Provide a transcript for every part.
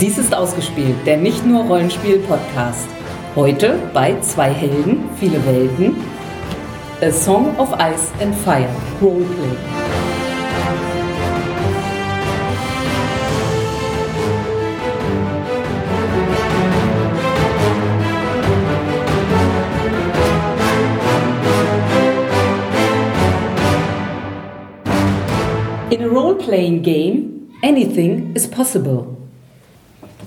Dies ist ausgespielt, der nicht nur Rollenspiel-Podcast. Heute bei zwei Helden, viele Welten. A Song of Ice and Fire, Roleplay. In a role-playing game, anything is possible.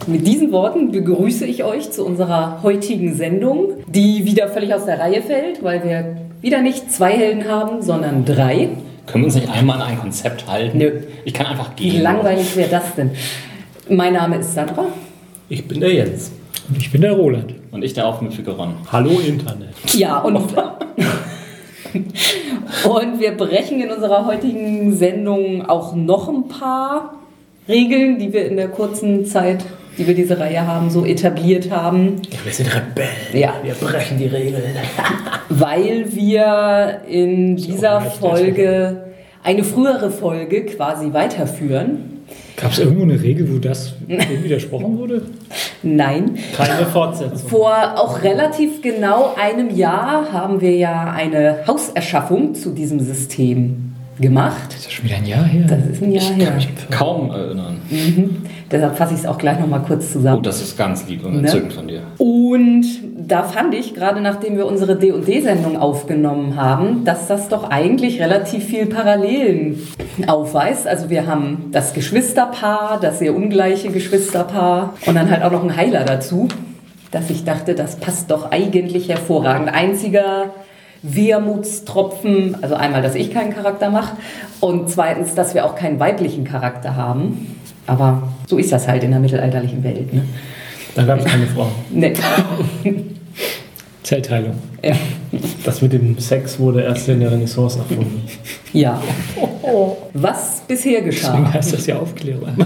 Mit diesen Worten begrüße ich euch zu unserer heutigen Sendung, die wieder völlig aus der Reihe fällt, weil wir wieder nicht zwei Helden haben, sondern drei. Können wir uns nicht einmal an ein Konzept halten? Nö. Ich kann einfach Wie gehen. langweilig wäre das denn? Mein Name ist Sandra. Ich bin der Jens. Und ich bin der Roland. Und ich der aufmüpfige Ron. Hallo Internet. Ja, und, und wir brechen in unserer heutigen Sendung auch noch ein paar Regeln, die wir in der kurzen Zeit, die wir diese Reihe haben, so etabliert haben. Wir sind Rebellen. Ja. Wir brechen die Regeln. weil wir in dieser Folge eine frühere Folge quasi weiterführen. Gab es irgendwo eine Regel, wo das widersprochen wurde? Nein, Keine Fortsetzung. vor auch relativ genau einem Jahr haben wir ja eine Hauserschaffung zu diesem System gemacht. Das ist schon wieder ein Jahr her. Das ist ein Jahr Ich kann her. mich kaum erinnern. Deshalb fasse ich es auch gleich nochmal kurz Oh, zusammen. das ist ganz lieb und Ne? entzückend von dir. Und da fand ich, gerade nachdem wir unsere D&D-Sendung aufgenommen haben, dass das doch eigentlich relativ viel Parallelen aufweist. Also wir haben das Geschwisterpaar, das sehr ungleiche Geschwisterpaar und dann halt auch noch ein Heiler dazu, dass ich dachte, das passt doch eigentlich hervorragend. Einziger Wermutstropfen, also einmal, dass ich keinen Charakter mache und zweitens, dass wir auch keinen weiblichen Charakter haben. Aber so ist das halt in der mittelalterlichen Welt. Ne? Da gab es keine Frauen. Nee. Zellteilung. Ja. Das mit dem Sex wurde erst in der Renaissance erfunden. ja. Was bisher Deswegen geschah? heißt das ja Aufklärung.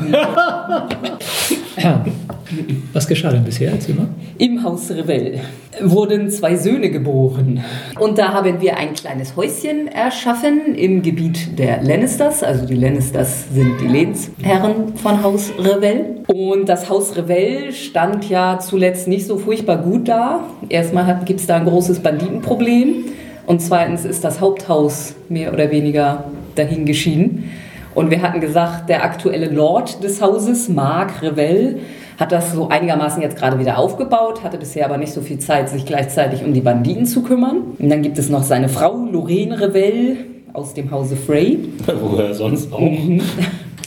Was geschah denn bisher? Erzähl mal. Im Haus Revell wurden zwei Söhne geboren. Und da haben wir ein kleines Häuschen erschaffen im Gebiet der Lannisters. Also die Lannisters sind die Lehnsherren von Haus Revell. Und das Haus Revell stand ja zuletzt nicht so furchtbar gut da. Erstmal gibt es da ein großes Banditenproblem. Und zweitens ist das Haupthaus mehr oder weniger dahin geschieden. Und wir hatten gesagt, der aktuelle Lord des Hauses, Marc Revell, hat das so einigermaßen jetzt gerade wieder aufgebaut, hatte bisher aber nicht so viel Zeit, sich gleichzeitig um die Banditen zu kümmern. Und dann gibt es noch seine Frau, Lorraine Revell, aus dem Hause Frey. Woher sonst auch?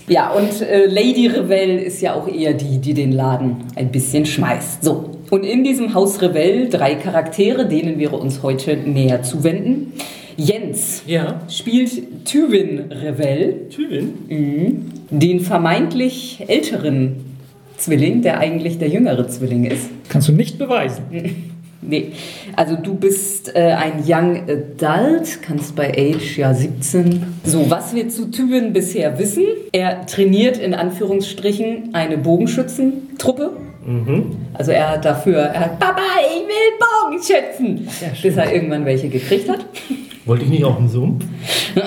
Ja, und äh, Lady Revell ist ja auch eher die, die den Laden ein bisschen schmeißt. So, und in diesem Haus Revell drei Charaktere, denen wir uns heute näher zuwenden. Jens Ja. spielt Tywin Revell, Tübingen? den vermeintlich älteren Zwilling, der eigentlich der jüngere Zwilling ist. Kannst du nicht beweisen. Nee, also du bist äh, ein Young Adult, kannst bei Age ja 17. So, was wir zu Tywin bisher wissen, er trainiert in Anführungsstrichen eine Bogenschützentruppe. Also er hat dafür, er hat, Papa, ich will Bogenschützen, bis er irgendwann welche gekriegt hat. Wollte ich nicht auch einen Sumpf?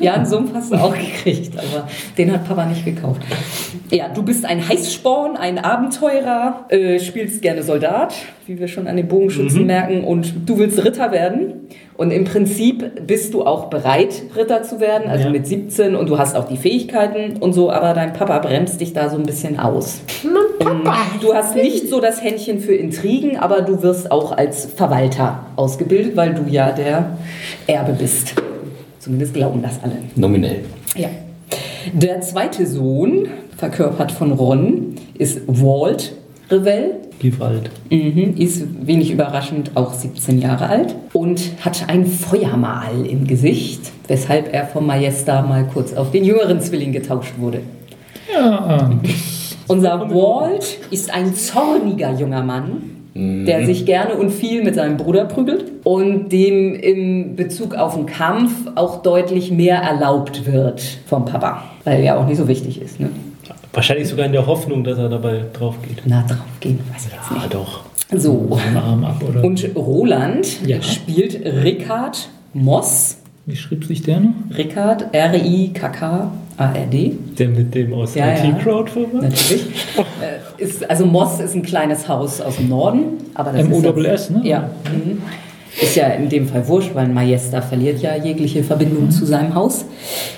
Ja, einen Sumpf hast du auch gekriegt, aber den hat Papa nicht gekauft. Ja, du bist ein Heißsporn, ein Abenteurer, äh, spielst gerne Soldat, wie wir schon an den Bogenschützen merken, und du willst Ritter werden. Und im Prinzip bist du auch bereit, Ritter zu werden, also Ja. mit 17 und du hast auch die Fähigkeiten und so, aber dein Papa bremst dich da so ein bisschen aus. Und du hast nicht so das Händchen für Intrigen, aber du wirst auch als Verwalter ausgebildet, weil du ja der Erbe bist. Zumindest glauben das alle. Nominell. Ja. Der zweite Sohn, verkörpert von Ron, ist Walt Revell. Alt. Mhm, ist wenig überraschend auch 17 Jahre alt und hat ein Feuermal im Gesicht, weshalb er vom Majesta mal kurz auf den jüngeren Zwilling getauscht wurde. Ja, Unser Walt ist ein zorniger junger Mann, der sich gerne und viel mit seinem Bruder prügelt und dem im Bezug auf den Kampf auch deutlich mehr erlaubt wird vom Papa, weil er auch nicht so wichtig ist. Ne? Wahrscheinlich sogar in der Hoffnung, dass er dabei drauf geht. Na, drauf gehen, weiß ich jetzt Ah, nicht. doch. So. Arm ab, oder? Und Roland Ja. spielt Rickard Moss. Wie schrieb sich der noch? Rickard, R-I-K-K, ARD. Der mit dem aus Ja, ja. IT-Crowdfunding? Natürlich. Äh, ist, also Moss ist ein kleines Haus aus dem Norden. Aber das ist M-O-S-S, ne? Ja. Mhm. Ist ja in dem Fall wurscht, weil ein Majester verliert ja jegliche Verbindung zu seinem Haus.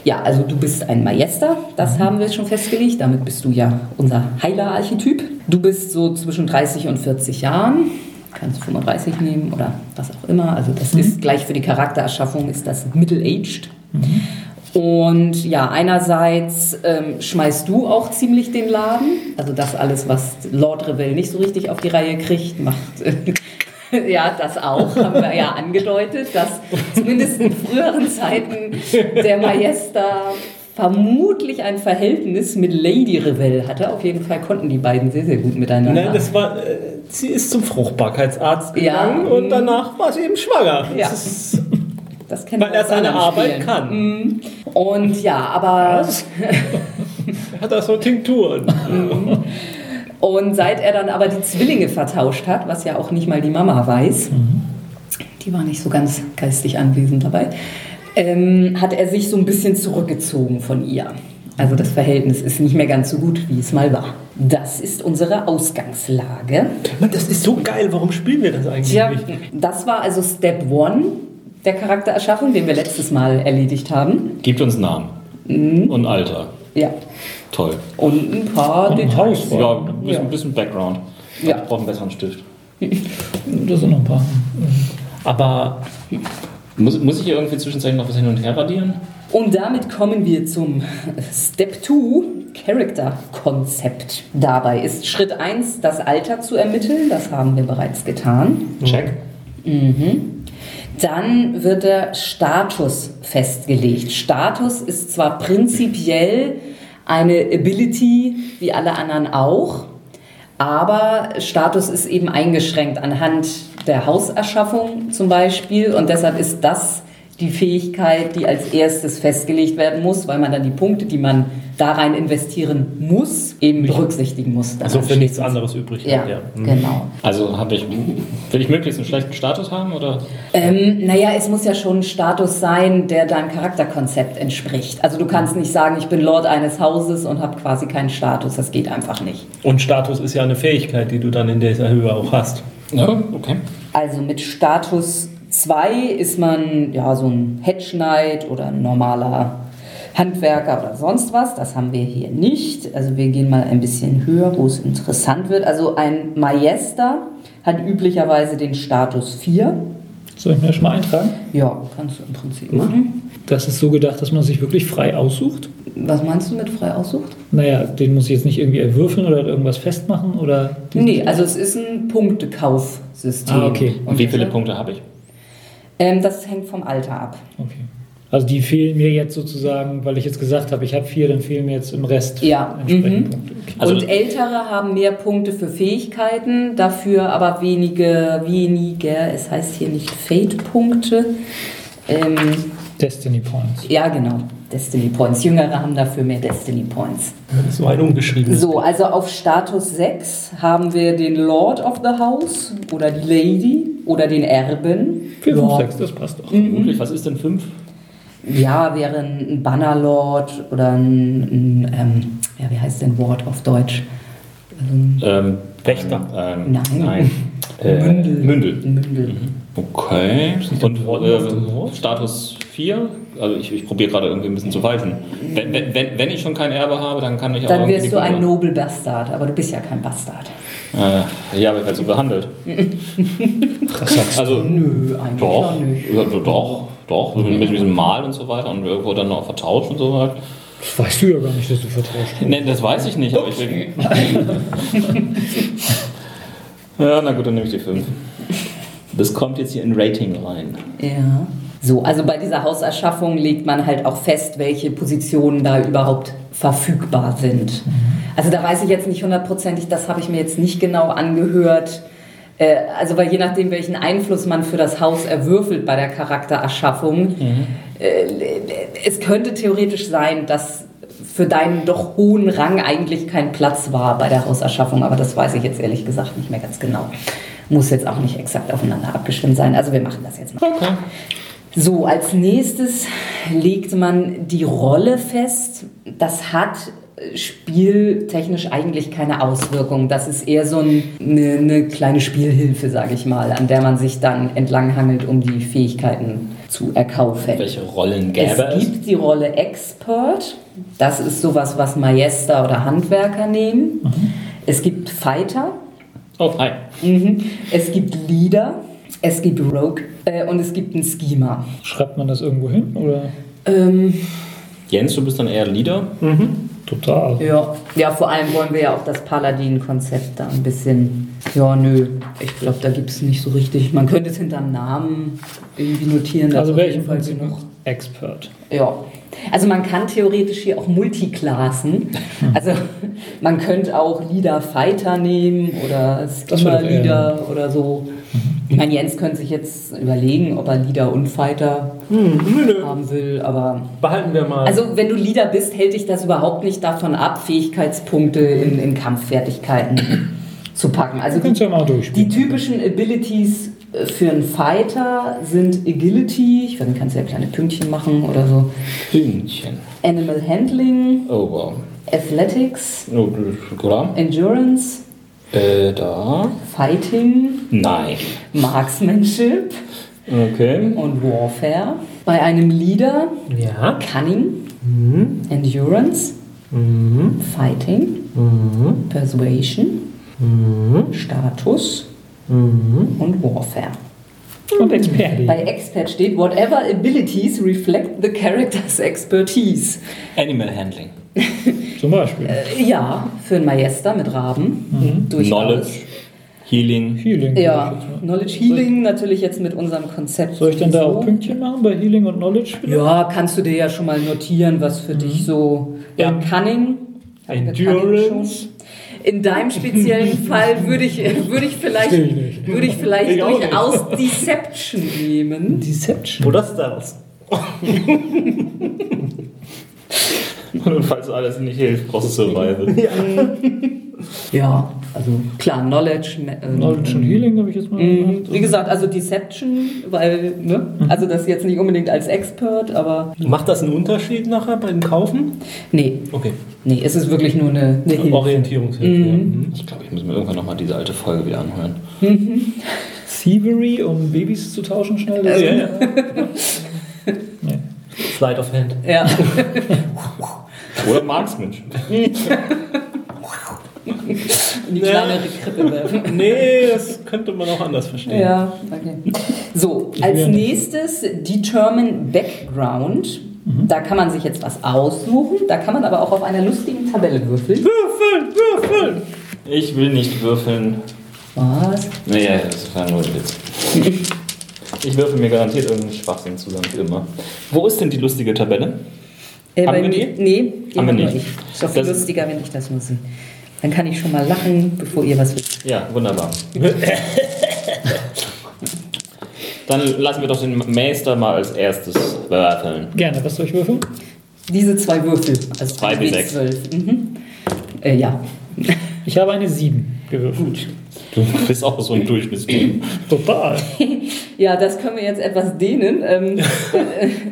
Ja, also du bist ein Majester, das haben wir schon festgelegt. Damit bist du ja unser Heiler-Archetyp. Du bist so zwischen 30 und 40 Jahren. Kannst 35 nehmen oder was auch immer. Also das ist gleich für die Charaktererschaffung ist das middle-aged. Und ja, einerseits ähm, schmeißt du auch ziemlich den Laden. Also das alles, was Lord Revell nicht so richtig auf die Reihe kriegt, macht äh, ja das auch, haben wir ja angedeutet, dass zumindest in früheren Zeiten der Majester vermutlich ein Verhältnis mit Lady Revell hatte. Auf jeden Fall konnten die beiden sehr, sehr gut miteinander. Nein, das war. Äh, sie ist zum Fruchtbarkeitsarzt Ja. gegangen und danach war sie eben schwanger. Ja. Das das kennen weil er seine Arbeit Spielen. kann. Und ja, aber Er hat da so Tinkturen. Und seit er dann aber die Zwillinge vertauscht hat, was ja auch nicht mal die Mama weiß, die war nicht so ganz geistig anwesend dabei, ähm, hat er sich so ein bisschen zurückgezogen von ihr. Also das Verhältnis ist nicht mehr ganz so gut, wie es mal war. Das ist unsere Ausgangslage. Mann, das ist so geil. Warum spielen wir das eigentlich Tja, nicht? das war also Step One der Charaktererschaffung, den wir letztes Mal erledigt haben. Gibt uns Namen. Mhm. Und Alter. Ja. Toll. Und ein paar Und ein Details. Haus. Ja, ein bisschen, Ja. bisschen Background. Ja. Ich brauche einen besseren Stift. Da sind noch ein paar. Aber Muss, muss ich hier irgendwie zwischenzeitlich noch was hin und her radieren? Und damit kommen wir zum Step 2, Character-Konzept. Dabei ist Schritt 1, das Alter zu ermitteln. Das haben wir bereits getan. Check. Dann wird der Status festgelegt. Status ist zwar prinzipiell eine Ability, wie alle anderen auch, aber Status ist eben eingeschränkt anhand der Hauserschaffung zum Beispiel und deshalb ist das die Fähigkeit, die als erstes festgelegt werden muss, weil man dann die Punkte, die man da rein investieren muss, eben berücksichtigen muss. also für nichts anderes übrig. Ja, hat, Mhm. genau. Also habe ich, will ich möglichst einen schlechten Status haben oder? Ähm, naja, es muss ja schon ein Status sein, der deinem Charakterkonzept entspricht. Also du kannst nicht sagen, ich bin Lord eines Hauses und habe quasi keinen Status. Das geht einfach nicht. Und Status ist ja eine Fähigkeit, die du dann in dieser Höhe auch hast. Ja, okay. Also mit Status 2 ist man ja so ein Hedge Knight oder ein normaler Handwerker oder sonst was. Das haben wir hier nicht. Also wir gehen mal ein bisschen höher, wo es interessant wird. Also ein Majester hat üblicherweise den Status 4. Soll ich mir das schon mal eintragen? Ja, kannst du im Prinzip machen. Das ist so gedacht, dass man sich wirklich frei aussucht. Was meinst du mit frei aussucht? Naja, den muss ich jetzt nicht irgendwie erwürfeln oder irgendwas festmachen oder. Nee, also es ist ein Punktekaufsystem. Ah, okay. Und wie viele Punkte habe ich? Ähm, das hängt vom Alter ab. Okay. Also die fehlen mir jetzt sozusagen, weil ich jetzt gesagt habe, ich habe vier, dann fehlen mir jetzt im Rest Ja, entsprechend mhm. Punkte. Okay. Also- und Ältere haben mehr Punkte für Fähigkeiten, dafür aber wenige, weniger, es heißt hier nicht Fate-Punkte. Ähm, Destiny Points. ja, genau, Destiny Points. Jüngere haben dafür mehr Destiny Points. Das ist so ein ungeschriebenes. So, also auf Status 6 haben wir den Lord of the House oder die Lady oder den Erben. 4, 5, Ja. 6, das passt doch. Wirklich, was ist denn 5? Ja, wäre ein Bannerlord oder ein, ein ähm, ja, wie heißt denn Wort auf Deutsch? Ähm, Wächter. Ähm, Nein. nein. Äh, Mündel. Mündel. Mündel. Okay. Und äh? Status 4? Also ich, ich probiere gerade irgendwie ein bisschen zu weichen. Wenn, wenn, wenn ich schon kein Erbe habe, dann kann ich auch Dann wirst du ein Punkte- Nobel Bastard, aber du bist ja kein Bastard. Äh, ja, aber ich werde so behandelt. also, Nö, eigentlich doch, auch nicht. ja, doch, doch, mit diesem Mal und so weiter und irgendwo dann noch vertauscht und so weiter. Das weißt du ja gar nicht, dass du vertauscht Ne, das weiß ich nicht, aber ich will. ja, na gut, dann nehme ich die 5. Das kommt jetzt hier in Rating rein. Ja. So, also bei dieser Hauserschaffung legt man halt auch fest, welche Positionen da überhaupt verfügbar sind. Also da weiß ich jetzt nicht hundertprozentig, das habe ich mir jetzt nicht genau angehört. Äh, Also weil je nachdem, welchen Einfluss man für das Haus erwürfelt bei der Charaktererschaffung, äh, es könnte theoretisch sein, dass für deinen doch hohen Rang eigentlich kein Platz war bei der Hauserschaffung, aber das weiß ich jetzt ehrlich gesagt nicht mehr ganz genau. Muss jetzt auch nicht exakt aufeinander abgestimmt sein. Also wir machen das jetzt mal. Okay. So, als nächstes legt man die Rolle fest. Das hat spieltechnisch eigentlich keine Auswirkung. Das ist eher so ein, eine, eine kleine Spielhilfe, sage ich mal, an der man sich dann entlanghangelt, um die Fähigkeiten zu erkaufen. Welche Rollen gäbe Es es? gibt die Rolle Expert. Das ist sowas, was Majester oder Handwerker nehmen. Es gibt Fighter. Oh, hi. Mhm. Es gibt Leader. Es gibt Rogue. Äh, und es gibt einen Schema. Schreibt man das irgendwo hin? Oder? Ähm, Jens, du bist dann eher Leader. Total. ja. ja, vor allem wollen wir ja auch das Paladin-Konzept da ein bisschen. Ja, nö. Ich glaube, da gibt es nicht so richtig. Man könnte es hinterm Namen irgendwie notieren. Also wäre ich im Fall Prinzip genug- noch Expert. Ja. Also man kann theoretisch hier auch Multiklassen. Also man könnte auch Leader Fighter nehmen oder Skimmer Leader oder so. Ich meine, Jens könnte sich jetzt überlegen, ob er Leader und Fighter Hm, haben will, aber Behalten wir mal. also wenn du Leader bist, hält dich das überhaupt nicht davon ab, Fähigkeitspunkte in, in Kampffertigkeiten zu packen. Also Du kannst die, ja mal die typischen Abilities äh, für einen Fighter sind Agility, ich weiß nicht, kannst du ja kleine Pünktchen machen oder so. Hühnchen. Animal Handling, Oh, wow. Athletics, Oh, oder? Endurance, Äh, da. Fighting, Nein. Marksmanship Okay. und Warfare. Bei einem Leader ja. Cunning, Mhm. Endurance, Mhm. Fighting, Mhm. Persuasion, Mhm. Status Mhm. und Warfare. Und Experte. Bei Expert steht, whatever abilities reflect the character's expertise. Animal Handling. Zum Beispiel. Äh, ja, für einen Majester mit Raben. Durchaus. Knowledge. Healing. Healing. Ja. Knowledge Healing natürlich jetzt mit unserem Konzept. Soll ich denn da auch. Pünktchen machen bei Healing und Knowledge? bitte? Ja, kannst du dir ja schon mal notieren, was für dich so Ja. Cunning. Endurance. In deinem speziellen Fall würde ich, würde ich vielleicht, würde ich vielleicht Ich durchaus Deception nehmen. Deception. Oder Stealth. Und falls alles nicht hilft, brauchst du Survival. Ja, also klar, Knowledge. äh, Knowledge und Healing habe ich jetzt mal Mhm. gemacht. Wie gesagt, also Deception, weil, ne? Also das jetzt nicht unbedingt als Expert, aber Macht das einen Unterschied nachher beim Kaufen? nee, Okay. nee, es ist wirklich nur eine, eine Hilfe. Orientierungshilfe. ja. Mhm. Ich glaube, ich muss mir irgendwann nochmal diese alte Folge wieder anhören. Thievery, um Babys zu tauschen schnell. Ja, ja. Nee. Slide of Hand. Ja. Oder Marksmanship. In die Ja. kleinere Krippe werfen. Nee, das könnte man auch anders verstehen. Ja, okay. So, als nächstes Determine Background. Da kann man sich jetzt was aussuchen. Da kann man aber auch auf einer lustigen Tabelle würfeln. Würfeln, würfeln! Ich will nicht würfeln. Was? Nee, ja, das war nur ein Witz. Ich würfel mir garantiert irgendeinen Schwachsinn zusammen, wie immer. Wo ist denn die lustige Tabelle? Äh, Haben bei wir mir- die? Nee, die Haben wir nicht. ich. Ist doch viel Das- lustiger, wenn ich das nur sehe. Dann kann ich schon mal lachen, bevor ihr was wisst. Ja, wunderbar. Dann lassen wir doch den Meister mal als erstes würfeln. Gerne, was soll ich würfeln? Diese zwei Würfel. Also Zwei bis sechs. zwölf. Mhm. Äh, ja. Ich habe eine 7 gewürfelt. Du bist auch so ein Durchschnittstyp. Total. Ja, das können wir jetzt etwas dehnen. Ähm, äh,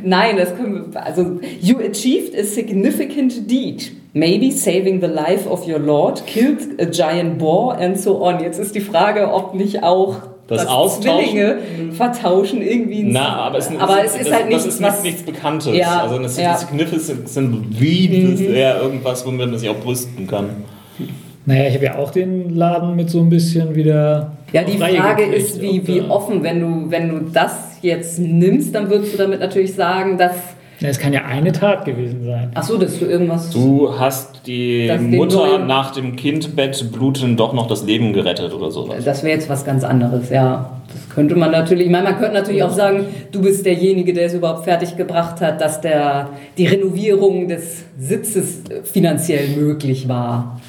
nein, das können wir. Also, you achieved a significant deed. Maybe saving the life of your lord, killed a giant boar and so on. Jetzt ist die Frage, ob nicht auch Das Austauschen? Zwillinge vertauschen irgendwie. ein- Na, aber es, aber es, es ist das, halt nichts, das ist was. nichts, Bekanntes. Ja, also das ja. Mhm. Significant Breed ist eher irgendwas, womit man sich auch brüsten kann. Naja, ich habe ja auch den Laden mit so ein bisschen wieder. Ja, die Frage gekriegt. ist, wie, Und, wie äh, offen, wenn du, wenn du das jetzt nimmst, dann würdest du damit natürlich sagen, dass. Ja, Es kann ja eine Tat gewesen sein. Ach so, dass du irgendwas. Du hast die Mutter neuen- nach dem Kindbett bluten doch noch das Leben gerettet oder sowas. Das wäre jetzt was ganz anderes, ja. Das könnte man natürlich, ich meine, man könnte natürlich auch sagen, du bist derjenige, der es überhaupt fertig gebracht hat, dass der, die Renovierung des Sitzes äh, finanziell möglich war.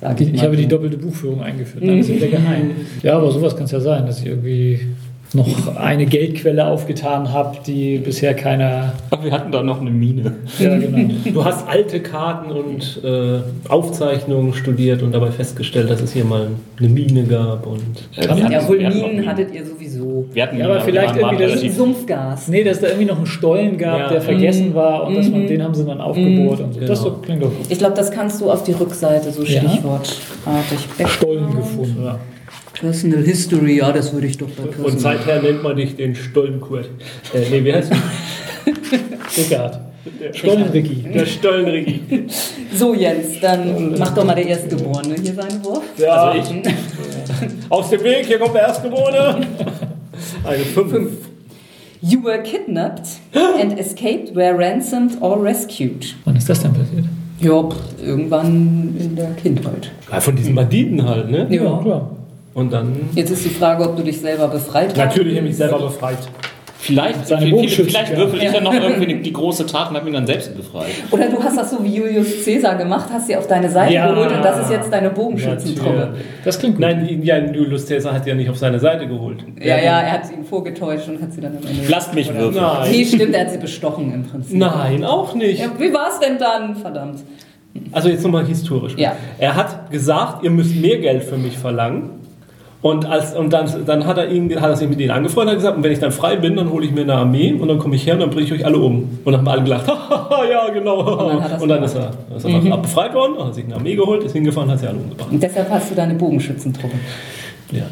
Sag ich, Ich habe die doppelte Buchführung eingeführt. Dann ist ja wieder geheim. Ja, aber sowas kann es ja sein, dass ich irgendwie noch eine Geldquelle aufgetan habe, die bisher keiner. Aber wir hatten da noch eine Mine. Ja, genau. Du hast alte Karten und äh, Aufzeichnungen studiert und dabei festgestellt, dass es hier mal eine Mine gab und Äh, wir hatten- Ja, wohl Minen Minen. hattet ihr sowieso. Wir hatten Ja, aber Minen, vielleicht irgendwie das Das ist Sumpfgas. Nee, dass da irgendwie noch einen Stollen gab, Ja. der vergessen war und dass man, den haben sie dann aufgebohrt und so. Das Genau. so, klingt doch gut. Ich glaube, das kannst du auf die Rückseite so Ja. stichwortartig. Stollen gefunden. ja. Personal History, ja, das würde ich doch bei Und Personal. seither nennt man dich den Stollenkurt. Äh, nee, wie heißt du? Rickard. Stollenricky. Der Stollenrigi. So, Jens, dann mach doch mal der Erstgeborene hier seinen Wurf. Ja, Also ich? Aus dem Weg, hier kommt der Erstgeborene. Eine 5. You were kidnapped and escaped, were ransomed or rescued. Wann ist das denn passiert? Ja, irgendwann in der Kindheit. Ja, von diesen Banditen halt, ne? Ja. klar. Und dann. Jetzt ist die Frage, ob du dich selber befreit hast. Natürlich habe ich mich selber befreit. Vielleicht, Seine vielleicht, ja. würfel ich dann noch irgendwie die, große Tat und habe ihn dann selbst befreit. Oder du hast das so wie Julius Caesar gemacht, hast sie auf deine Seite Ja. geholt und das ist jetzt deine Bogenschützentruppe. Natürlich. Das klingt gut. Nein, ja, Julius Caesar hat ja nicht auf seine Seite geholt. Ja, ja, er hat ihn vorgetäuscht und hat sie dann am Ende. Lasst mich würfeln. Nein. Nee, stimmt, er hat sie bestochen im Prinzip. Nein, auch nicht. Ja, wie war's denn dann? Verdammt. Also jetzt nochmal historisch. Ja. Er hat gesagt, ihr müsst mehr Geld für mich verlangen. Und, als, und dann, dann hat, er ihn, hat er sich mit ihnen angefreundet und hat gesagt, und wenn ich dann frei bin, dann hole ich mir eine Armee und dann komme ich her und dann bringe ich euch alle um. Und dann haben alle gelacht, ja genau. Und dann Und dann ist er, ist er Mhm. befreit worden, hat sich eine Armee geholt, ist hingefahren, hat sie alle umgebracht. Und deshalb hast du deine Bogenschützentruppe. Ja.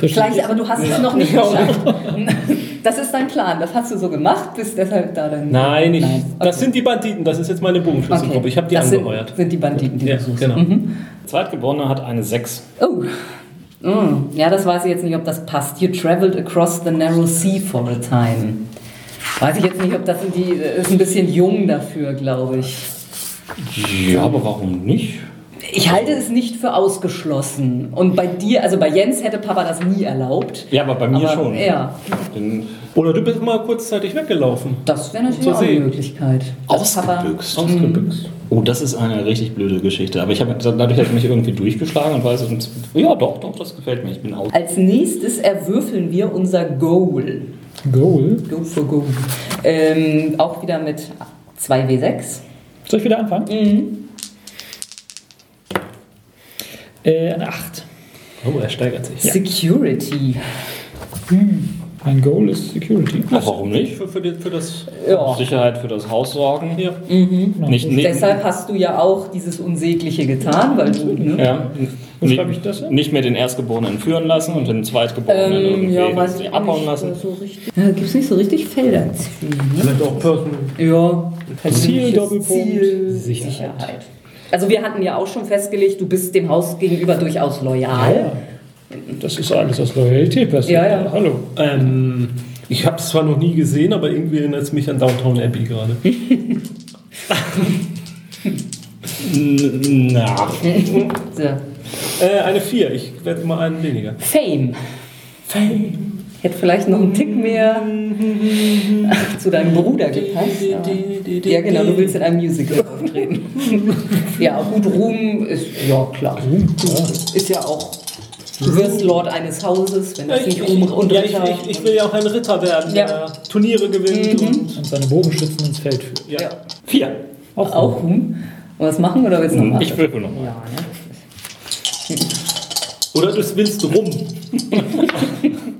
Gleich, aber du hast es noch nicht geschafft. Das ist dein Plan. Das hast du so gemacht, bist deshalb da dann. Nein, ich, Nein. das Okay. sind die Banditen, das ist jetzt meine Bogenschützengruppe. Okay. Ich habe die das angeheuert. Sind, sind die Banditen, die ja, du suchst. genau. Zweitgeborener hat eine 6. Oh. Mm. Ja, das weiß ich jetzt nicht, ob das passt. You traveled across the narrow sea for a time. Weiß ich jetzt nicht, ob das die. Ist ein bisschen jung dafür, glaube ich. Ja, aber warum nicht? Ich halte es nicht für ausgeschlossen. Und bei dir, also bei Jens hätte Papa das nie erlaubt. Ja, aber bei mir Aber, schon. Ja, Oder du bist mal kurzzeitig weggelaufen. das wäre natürlich Zur auch eine. Möglichkeit. Dass Papa- ausgebüxt. Ausgebüxt. Oh, das ist eine richtig blöde Geschichte. Aber ich habe dadurch habe ich mich irgendwie durchgeschlagen und weiß und ja, doch, doch, das gefällt mir. Ich bin aus. Als nächstes erwürfeln wir unser Goal. Goal. Go for Goal. Ähm, auch wieder mit 2W6. Soll ich wieder anfangen? Mhm. Äh, eine 8. Oh, er steigert sich. Security. Mein Goal ist Security. Ach, warum nicht? Für, für, die, für das. Ja. Sicherheit für das Haus sorgen. Ja. Nicht, nicht, Deshalb hast du ja auch dieses Unsägliche getan, weil du. Ne? ja, nicht, ich das hin? nicht mehr den Erstgeborenen entführen lassen und den Zweitgeborenen Ähm, irgendwie ja, weiß abhauen lassen. so. Ja, Gibt es nicht so richtig Felder ne? Vielleicht auch Person. Ja. persönliches Doppelpunkt, Ziel, Sicherheit. Sicherheit. Also wir hatten ja auch schon festgelegt, du bist dem Haus gegenüber durchaus loyal. Ja. Das ist alles aus Loyalität passiert. Ja, ja. Hallo. Ähm, ich habe es zwar noch nie gesehen, aber irgendwie erinnert es mich an Downtown Abbey gerade. Na, So. Äh, eine 4, ich werde immer einen weniger. Fame. Fame. Hätte vielleicht noch einen Tick mehr zu deinem Bruder gepasst. Ja, genau, du willst in einem Musical auftreten. ja, gut, Ruhm ist, ja klar. Ist ja auch, du wirst Lord eines Hauses, wenn das nicht Ruhm und ja, ich, Ritter. ich, ich will ja auch ein Ritter werden, Ja. der Turniere gewinnt. Und, Und seine Bogenschützen ins Feld führt. ja. ja. vier. Auch, auch Ruhm. Wollen wir was machen oder willst du noch machen? Ich würfel nochmal. Ja, ne? Oder du willst rum.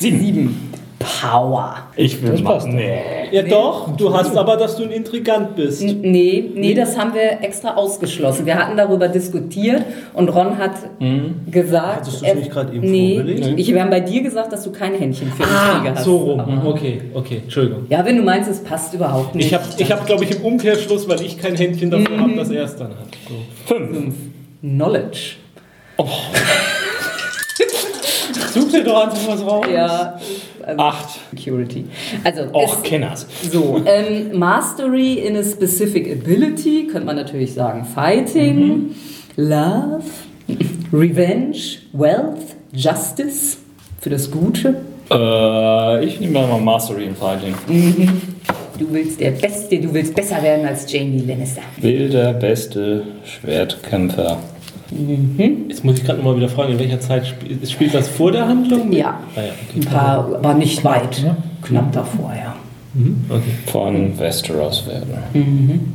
Sieben. Power. Ich will Das passt. machen. Nee. Ja doch, du hast aber, dass du ein Intrigant bist. Nee, nee, das haben wir extra ausgeschlossen. Wir hatten darüber diskutiert und Ron hat gesagt. Hattest du es nicht gerade eben nee, vorgelegt? Ich, wir haben bei dir gesagt, dass du kein Händchen für Intrige Ah, hast. so rum. Aber- Okay, okay, Entschuldigung. Ja, wenn du meinst, es passt überhaupt nicht. Ich habe, ich hab, glaube ich, im Umkehrschluss, weil ich kein Händchen dafür habe, dass er es dann hat. So. Fünf. Knowledge. Such dir doch einfach was raus. Ja, also Acht. Security. Also, Och, Kenners. so, ähm, Mastery in a specific ability, könnte man natürlich sagen, Fighting, Love, Revenge, Wealth, Justice, für das Gute. Äh, ich nehme mal Mastery in Fighting. Du willst der Beste, du willst besser werden als Jamie Lannister. Will der beste Schwertkämpfer Jetzt muss ich gerade nochmal wieder fragen, in welcher Zeit spielt, spielt das vor der Handlung? Ja. Ah, ja Ein okay. paar, aber nicht weit. ne? Knapp davor, ja. Mhm, okay. Von Westeros werden.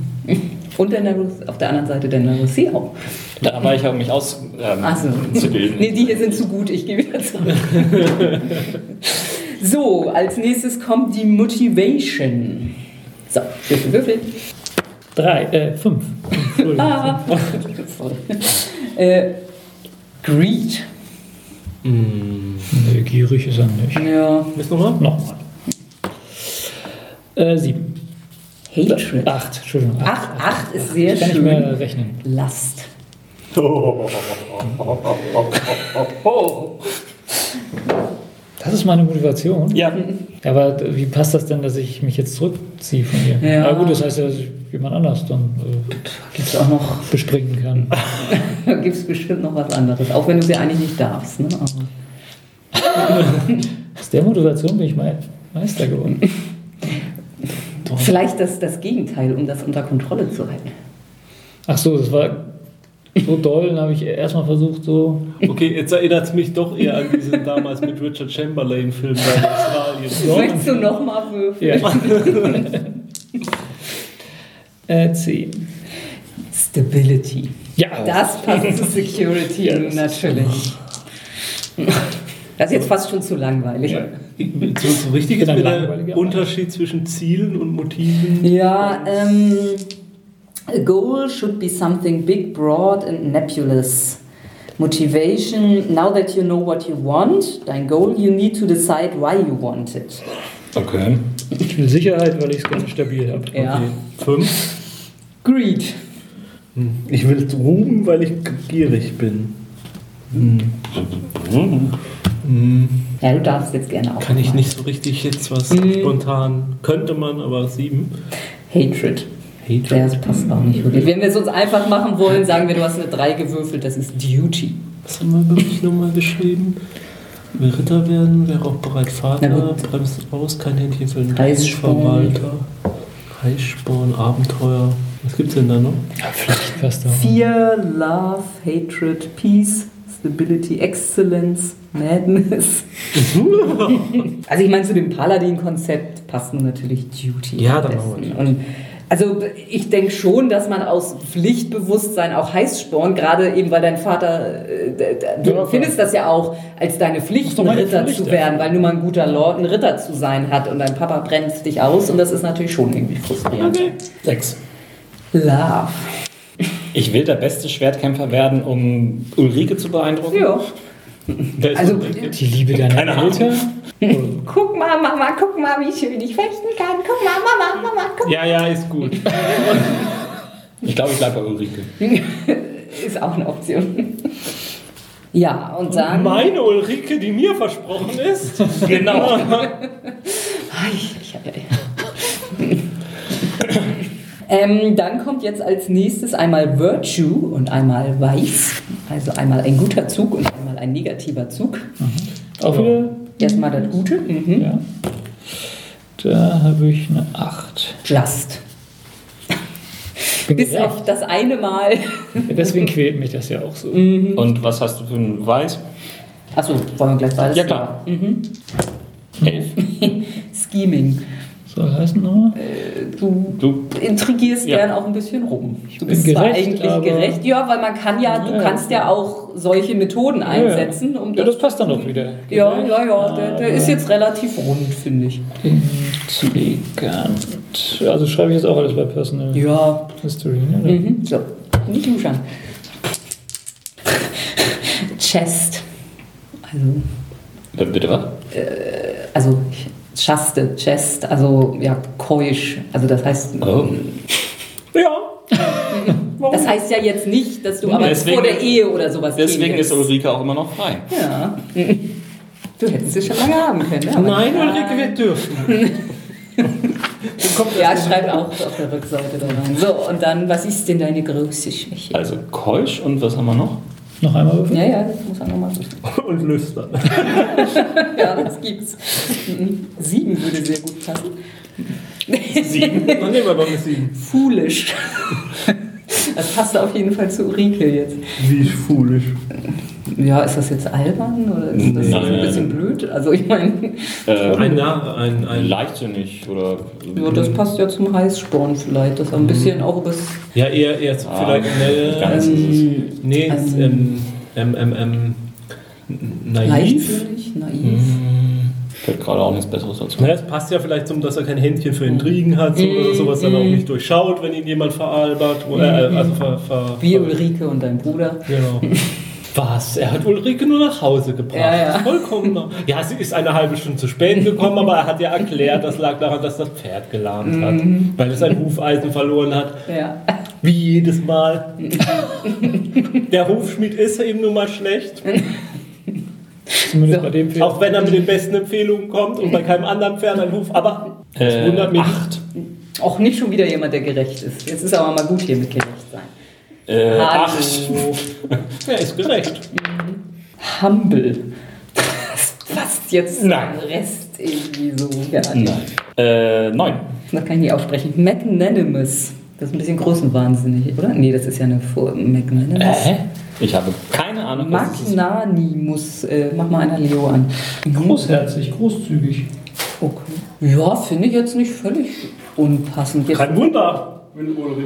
Und der Narus, auf der anderen Seite der Narusi auch. Da war ich auch, um mich auszubilden. Ähm, so. zu bilden. Nee, die hier sind zu gut, ich gehe wieder zurück. so, als nächstes kommt die Motivation. So, Würfel, Würfel. Drei, äh, fünf. Ah. äh, Greed. Nee, gierig ist er nicht. Ja. Willst du nochmal? Nochmal. Äh, sieben. Hatred. Acht, Entschuldigung. Acht. Acht, acht ist sehr Ich kann nicht schön. mehr rechnen. Last. Das ist meine Motivation. Ja, Aber wie passt das denn, dass ich mich jetzt zurückziehe von ihr? Ja. Na gut, das heißt ja, dass ich jemand anders dann äh, Gibt es auch noch, bespringen kann. gibt es bestimmt noch was anderes. Auch wenn du sie eigentlich nicht darfst. Ne? Aus der Motivation bin ich Me Meister geworden. vielleicht das, das Gegenteil, um das unter Kontrolle zu halten. Ach so, das war so doll, dann habe ich erstmal versucht, so. Okay, jetzt erinnert es mich doch eher an diesen damals mit Richard Chamberlain-Film in Australien. Möchtest du nochmal würfeln? Ja. äh, zehn. Stability. Ja, Das passt zu Security Ja, natürlich. Das ist jetzt fast schon zu langweilig. Ja. So, so richtig Ich ist der Unterschied zwischen Zielen und Motiven. Ja, ähm, a goal should be something big, broad and nebulous. Motivation, now that you know what you want, dein Goal, you need to decide why you want it. okay. ich will Sicherheit, weil ich es gerne stabil habe. Ja. Okay. Fünf. Greed. Ich will Ruhm, weil ich gierig bin. Ja, du darfst jetzt gerne auch. Kann ich mal. nicht so richtig jetzt was Mhm. spontan. Könnte man, aber sieben. Hatred. Hatred. Ja, das passt auch nicht wirklich. Wenn wir es uns einfach machen wollen, sagen wir, du hast eine 3 gewürfelt, das ist Duty. Was haben wir wirklich nochmal geschrieben? Will Ritter werden, wäre auch bereit Vater, bremst aus, kein Händchen für den Reissporn. Verwalter. Reissporn, Abenteuer. Was gibt's denn da noch? Ja, vielleicht passt auch. Fear, Love, Hatred, Peace, Stability, Excellence, Madness. also ich meine, zu dem Paladin-Konzept passen natürlich Duty. Ja, dann besten. Und also ich denke schon, dass man aus Pflichtbewusstsein auch heiß spornt, gerade eben weil dein Vater, äh, du Ja, findest das ja auch als deine Pflicht, ein Ritter Pflicht, zu ja. werden, weil nur mal ein guter Lord ein Ritter zu sein hat und dein Papa brennt dich aus und das ist natürlich schon irgendwie frustrierend. Sechs. Love. Ich will der beste Schwertkämpfer werden, um Ulrike zu beeindrucken. Ja. Also? Die Liebe deiner Keine. Eltern? Guck mal, Mama, guck mal, wie schön ich fechten kann. Guck mal, Mama, Mama, guck Ja, ja, ist gut. Ich glaube, ich bleibe bei Ulrike. Ist auch eine Option. Ja, und dann. Meine Ulrike, die mir versprochen ist. Genau. ähm, dann kommt jetzt als nächstes einmal Virtue und einmal Weiß. Also einmal ein guter Zug und einmal ein negativer Zug. Auch wieder? Erstmal das Gute. Mhm. Ja. Da habe ich eine 8. Just. Bin Bis gerecht. auf das eine Mal. Deswegen quält mich das ja auch so. Und was hast du für ein Weiß? Achso, wollen wir gleich beides Ja, klar. Mhm. Elf. Scheming. Soll heißen nochmal? Du Du, intrigierst Ja. gern auch ein bisschen rum. Du bin bist zwar gerecht, eigentlich aber- gerecht, ja, weil man kann ja, du Ja. kannst ja auch solche Methoden einsetzen, um Ja, das passt dann auch wieder. Ja, ja, ja, der, der ist jetzt relativ rund, finde ich. Intrigant. Also schreibe ich jetzt auch alles bei Personal Ja. History, ne? Mhm. So, nicht duschen. Chest. Also, äh, bitte was? also Chaste, Chest, also ja, keusch. Also das heißt, Oh. Ja. das heißt ja jetzt nicht, dass du aber Deswegen- vor der Ehe oder sowas Deswegen ist. Ulrike auch immer noch frei. Ja. Du hättest sie schon lange haben können. ne? Aber Nein, Ulrike, wir dürfen. Ja, schreib auch auf der Rückseite da rein. So, und dann, was ist denn deine größte Schwäche? Also keusch und was haben wir noch? Noch einmal würfeln? Ja, ja, das muss er nochmal wissen. Und lüstern. Ja, das gibt's. Sieben würde sehr gut passen. Sieben. Dann nehmen wir doch eine sieben. Foolish. Das passt auf jeden Fall zu Ulrike jetzt. Wie foolish. Ja, ist das jetzt albern oder ist das Nein. ein bisschen blöd? Also ich meine, Äh, Ein, ein, ein leichtsinnig oder. ja, das passt ja zum Heißsporn vielleicht, dass er ein bisschen auch übers Ja, eher, eher Ah, vielleicht. nicht ganz. Nee, ist es. ähm, nee ähm, ähm, ähm, ähm, naiv. leichtsinnig, naiv. Fällt gerade auch nichts Besseres dazu. Naja, es passt ja vielleicht zum, dass er kein Händchen für Intrigen hat so, oder sowas dann auch nicht durchschaut, wenn ihn jemand veralbert. Oder, äh, also ver, ver, Wie Ulrike und dein Bruder. Genau. Was? Er hat Ulrike nur nach Hause gebracht. Ja, ja. Vollkommen. Ja, sie ist eine halbe Stunde zu spät gekommen, aber er hat ja erklärt, das lag daran, dass das Pferd gelahmt hat, weil es sein Hufeisen verloren hat. Ja. Wie jedes Mal. Der Hufschmied ist eben nun mal schlecht. Zumindest So. bei dem Film. Auch wenn er mit den besten Empfehlungen kommt und bei keinem anderen Pferd ein Huf. Aber es Äh, wundert mich. acht. Auch nicht schon wieder jemand, der gerecht ist. Jetzt ist aber mal gut hier mit sein. Äh, Hallo. acht. Er ist gerecht. Humble. Das passt jetzt Nein. zum Rest irgendwie so. Ja, nee. Nein. Äh, neun. Das kann ich nicht aussprechen. Magnanimous. Das ist ein bisschen größenwahnsinnig, oder? Nee, das ist ja eine Vor Magnanimous. Hä? Ich habe keine Ahnung, was es ist. Magnanimus. Äh, mach mal einer Leo an. Großherzig, großzügig. Okay. Ja, finde ich jetzt nicht völlig unpassend. Jetzt, Kein Wunder.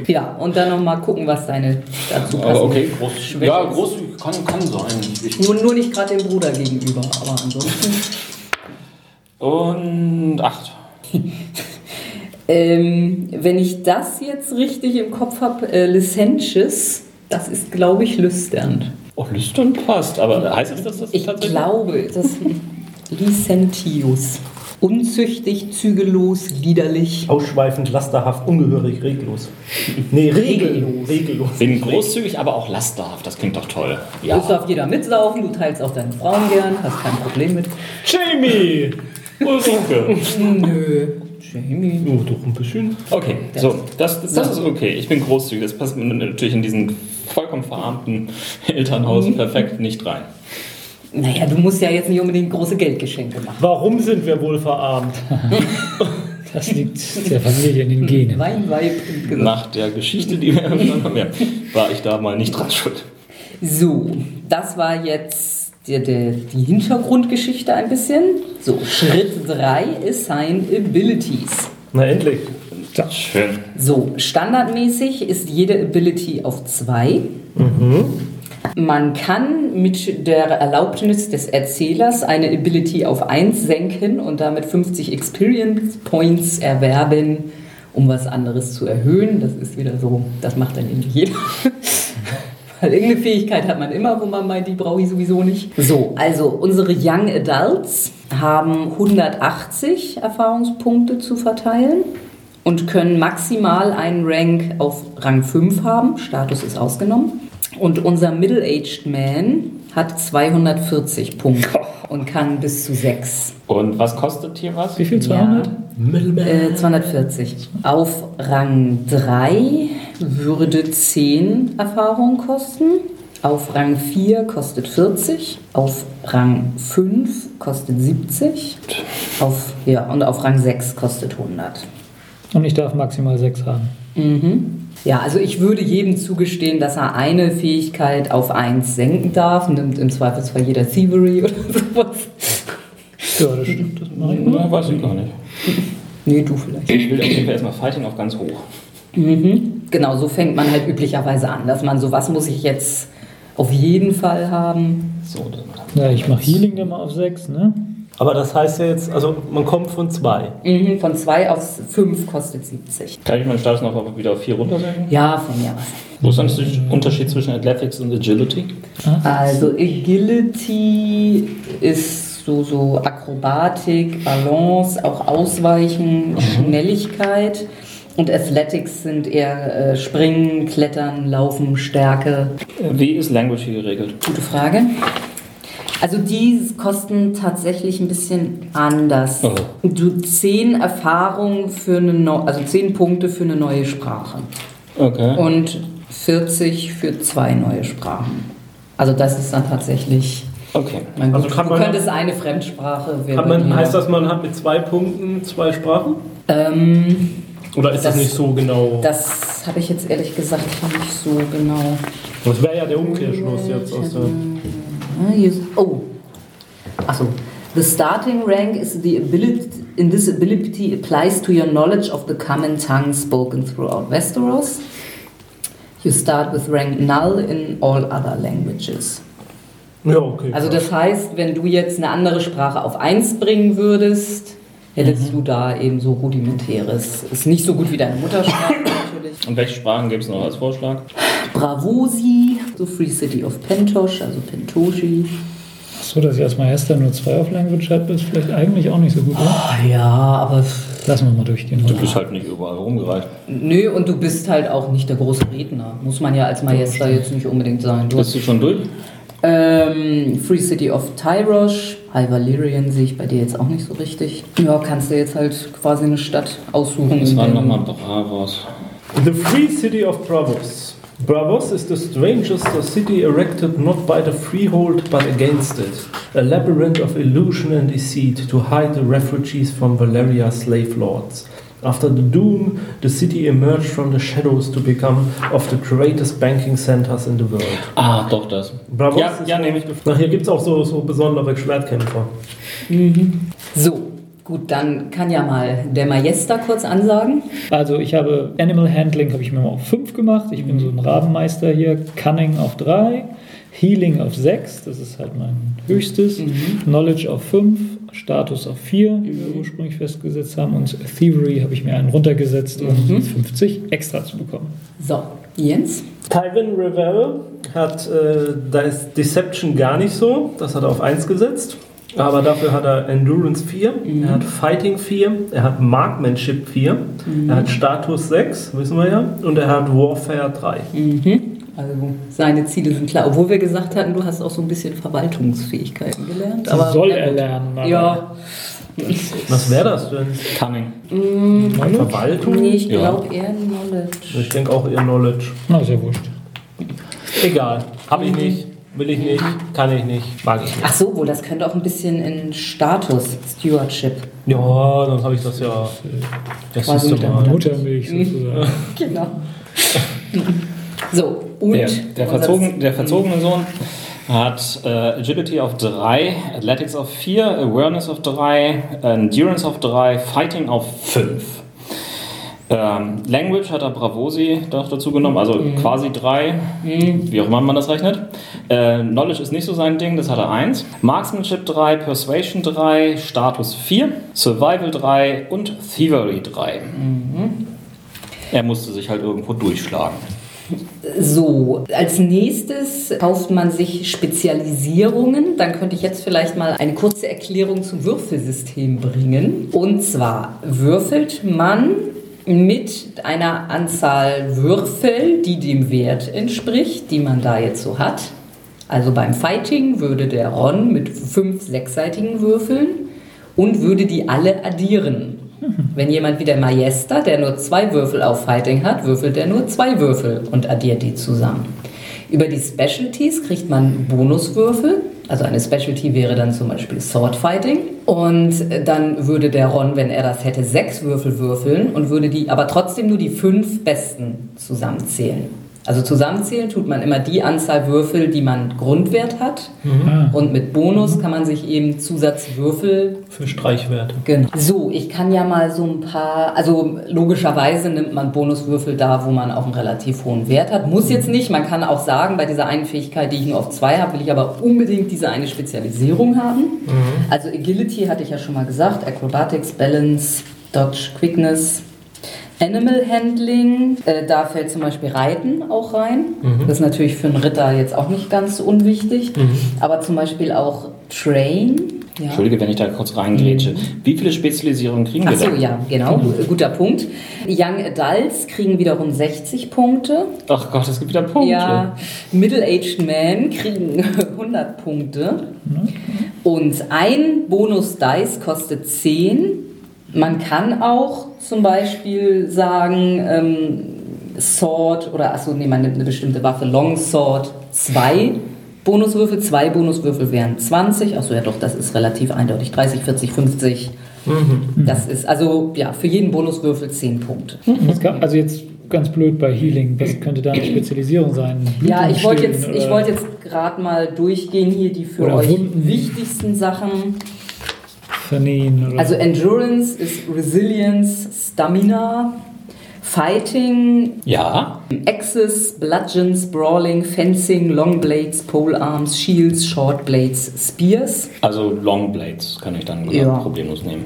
Ja, und dann noch mal gucken, was deine dazu passt. Aber okay, groß. Schwäche Ja, groß kann, kann sein. Nur, nur nicht gerade dem Bruder gegenüber, aber ansonsten. und acht. Ähm, wenn ich das jetzt richtig im Kopf habe, äh, Licentious, das ist, glaube ich, lüstern. Oh, lüstern passt. Aber heißt es das, das Ich tatsächlich? glaube, das Licentius. Unzüchtig, zügellos, liederlich. Ausschweifend, lasterhaft, ungehörig, regellos. Nee, regellos. Regellos. Bin großzügig, aber auch lasterhaft. Das klingt doch toll. Ja. Du darf jeder mitsaufen, du teilst auch deinen Frauen gern, hast kein Problem mit. Jamie! Ulrike. Nö. Jamie. Oh, doch ein bisschen. Okay, so, das, das, das ist okay. Ich bin großzügig. Das passt mir natürlich in diesen vollkommen verarmten Elternhaus perfekt nicht rein. Naja, du musst ja jetzt nicht unbedingt große Geldgeschenke machen. Warum sind wir wohl verarmt? Das liegt der Familie in den Genen. Wein, Weib und Gesang. Nach der Geschichte, die wir haben, ja, war ich da mal nicht dran schuld. So, das war jetzt der, der, die Hintergrundgeschichte ein bisschen. So, Schritt 3, Assign Abilities. Na endlich. Schön. So, standardmäßig ist jede Ability auf 2. Man kann mit der Erlaubnis des Erzählers eine Ability auf 1 senken und damit 50 Experience Points erwerben, um was anderes zu erhöhen. Das ist wieder so, das macht dann irgendwie jeder. Weil irgendeine Fähigkeit hat man immer, wo man meint, die brauche ich sowieso nicht. So, also unsere Young Adults haben 180 Erfahrungspunkte zu verteilen und können maximal einen Rank auf Rang 5 haben. Status ist ausgenommen. Und unser Middle-Aged Man hat 240 Punkte und kann bis zu 6. Und was kostet hier was? Wie viel? 200? Äh, 240. Auf Rang 3 würde 10 Erfahrung kosten. Auf Rang 4 kostet 40. Auf Rang 5 kostet 70. Auf, ja, und auf Rang 6 kostet 100. Und ich darf maximal 6 haben. Mhm. Ja, also ich würde jedem zugestehen, dass er eine Fähigkeit auf 1 senken darf. Nimmt im Zweifelsfall jeder Thievery oder sowas. Ja, das stimmt. Das mache ich. Na, weiß ich gar nicht. Nee, du vielleicht. Ich will auf jeden Fall erstmal Fighting auf ganz hoch. Mhm. Genau, so fängt man halt üblicherweise an, dass man so, was muss ich jetzt auf jeden Fall haben. So, dann. Ja, ich mache Healing dann mal auf 6, ne? Aber das heißt ja jetzt, also man kommt von zwei. Mhm, von 2 auf 5 kostet 70. Kann ich meinen Status noch wieder auf 4 runtersetzen? Ja, von mir aus. Wo ist dann der Unterschied zwischen Athletics und Agility? Also Agility ist so, so Akrobatik, Balance, auch Ausweichen, Schnelligkeit. Und Athletics sind eher äh, Springen, Klettern, Laufen, Stärke. Wie ist Language hier geregelt? Gute Frage. Also die kosten tatsächlich ein bisschen anders. Oh. Du 10 Erfahrungen für eine neu- also 10 Punkte für eine neue Sprache Okay. und 40 für zwei neue Sprachen. Also das ist dann tatsächlich Okay. mein Also kann du man- könntest eine Fremdsprache man, heißt das, man hat mit zwei Punkten zwei Sprachen? ähm, Oder ist das, Das- nicht so genau? Das habe ich jetzt ehrlich gesagt nicht so genau. Das wäre ja der Umkehrschluss jetzt aus der. Ah, Oh. Achso. The starting rank is the ability, in this ability applies to your knowledge of the common tongue spoken throughout Westeros. You start with rank null in all other languages. Ja, okay. Also das heißt, wenn du jetzt eine andere Sprache auf 1 bringen würdest, hättest du da eben so rudimentäres. Ist nicht so gut wie deine Muttersprache natürlich. Und welche Sprachen gibt es noch als Vorschlag? Bravosi, so Free City of Pentosh, also Pentoshi. So, dass ich als Meister nur zwei auf Language habe, ist vielleicht eigentlich auch nicht so gut, oder? Ah ja, aber Lassen wir mal durchgehen. Du bist halt nicht überall rumgereicht. nö, und du bist halt auch nicht der große Redner. Muss man ja als Majester jetzt nicht unbedingt sein. Du Bist du schon durch? ähm, Free City of Tyrosh, High Valyrian sehe ich bei dir jetzt auch nicht so richtig. Ja, kannst du jetzt halt quasi eine Stadt aussuchen. Das dem- nochmal Bravos. The Free City of Bravos. Bravos is the strangest city erected not by the freehold but against it. A labyrinth of illusion and deceit to hide the refugees from Valeria's slave lords. After the doom, the city emerged from the shadows to become of the greatest banking centers in the world. Ah, doch das. Bravos Ja, ist ja, nehme ich. Ach, hier gibt es auch so, so besondere Schwertkämpfer. So, gut, dann kann ja mal der Majester kurz ansagen. Also ich habe Animal Handling habe ich mir mal auf 5 gemacht. Ich bin so ein Rabenmeister hier. Cunning auf 3. Healing auf 6, das ist halt mein höchstes. Knowledge auf 5. Status auf 4, wie wir ursprünglich festgesetzt haben. Und Thievery habe ich mir einen runtergesetzt, um 50 extra zu bekommen. So, Jens. Tywin Rivera hat äh, da ist Deception gar nicht so, das hat er auf 1 gesetzt. Aber dafür hat er Endurance 4, er hat Fighting 4, er hat Markmanship 4, er hat Status 6, wissen wir ja, und er hat Warfare 3. Mhm. Also seine Ziele sind klar. Obwohl wir gesagt hatten, du hast auch so ein bisschen Verwaltungsfähigkeiten gelernt. Das soll er lernen. aber Ja, Was wäre das denn? Cunning. Verwaltung? nee, ich Ja. glaube eher Knowledge. Ich denke auch eher Knowledge. Na, ja wurscht. Egal, habe ich nicht, will ich nicht, kann ich nicht, mag ich nicht. Ach so, wohl, das könnte auch ein bisschen in Status, Stewardship. Ja, dann habe ich das ja. Das Quasi ist der mal. Muttermilch sozusagen. Genau. so, und Der, der, verzogen, der verzogene Sohn hat äh, Agility auf 3, Athletics auf 4, Awareness auf 3, Endurance auf 3, Fighting auf 5. Ähm, Language hat er Bravosi doch dazu genommen, also quasi 3, wie auch immer man das rechnet. Äh, Knowledge ist nicht so sein Ding, das hat er 1. Marksmanship 3, Persuasion 3, Status 4, Survival 3 und Thievery 3. Er musste sich halt irgendwo durchschlagen. So, als nächstes kauft man sich Spezialisierungen. Dann könnte ich jetzt vielleicht mal eine kurze Erklärung zum Würfelsystem bringen. Und zwar würfelt man mit einer Anzahl Würfel, die dem Wert entspricht, die man da jetzt so hat. Also beim Fighting würde der Ron mit fünf sechsseitigen Würfeln und würde die alle addieren. Wenn jemand wie der Majester, der nur zwei Würfel auf Fighting hat, würfelt er nur zwei Würfel und addiert die zusammen. Über die Specialties kriegt man Bonuswürfel. Also eine Specialty wäre dann zum Beispiel Sword Fighting. Und dann würde der Ron, wenn er das hätte, sechs Würfel würfeln und würde die aber trotzdem nur die fünf besten zusammenzählen. Also zusammenzählen tut man immer die Anzahl Würfel, die man Grundwert hat. Ah. Und mit Bonus kann man sich eben Zusatzwürfel Für Streichwerte. Genau. So, ich kann ja mal so ein paar, also logischerweise nimmt man Bonuswürfel da, wo man auch einen relativ hohen Wert hat. Muss jetzt nicht, man kann auch sagen, bei dieser einen Fähigkeit, die ich nur auf zwei habe, will ich aber unbedingt diese eine Spezialisierung haben. Also Agility hatte ich ja schon mal gesagt, Acrobatics, Balance, Dodge, Quickness. Animal Handling, äh, da fällt zum Beispiel Reiten auch rein. Das ist natürlich für einen Ritter jetzt auch nicht ganz unwichtig. Aber zum Beispiel auch Train. Ja. Entschuldige, wenn ich da kurz reingrätsche. Wie viele Spezialisierungen kriegen wir Ach so, denn? ja, genau, guter Punkt. Young Adults kriegen wiederum 60 Punkte. Ach Gott, es gibt wieder Punkte. Ja, Middle-Aged Men kriegen 100 Punkte. Und ein Bonus-Dice kostet 10. Man kann auch zum Beispiel sagen, ähm, Sword oder, achso, nee, man nimmt eine bestimmte Waffe, Longsword, 2 Bonuswürfel, zwei Bonuswürfel wären 20. Achso, ja doch, das ist relativ eindeutig. 30, 40, 50, Das ist also ja für jeden Bonuswürfel 10 Punkte. Das kann, also jetzt ganz blöd bei Healing, was könnte da eine Spezialisierung sein? Ja, ich wollte jetzt, wollte jetzt gerade mal durchgehen hier die für euch Wunden. wichtigsten Sachen. Vernähen oder Also Endurance ist Resilience, Stamina, Fighting, Ja. Axes, Bludgeons, Brawling, Fencing, Long Blades, Polearms, Shields, Short Blades, Spears. Also Long Blades kann ich dann Ja. problemlos nehmen.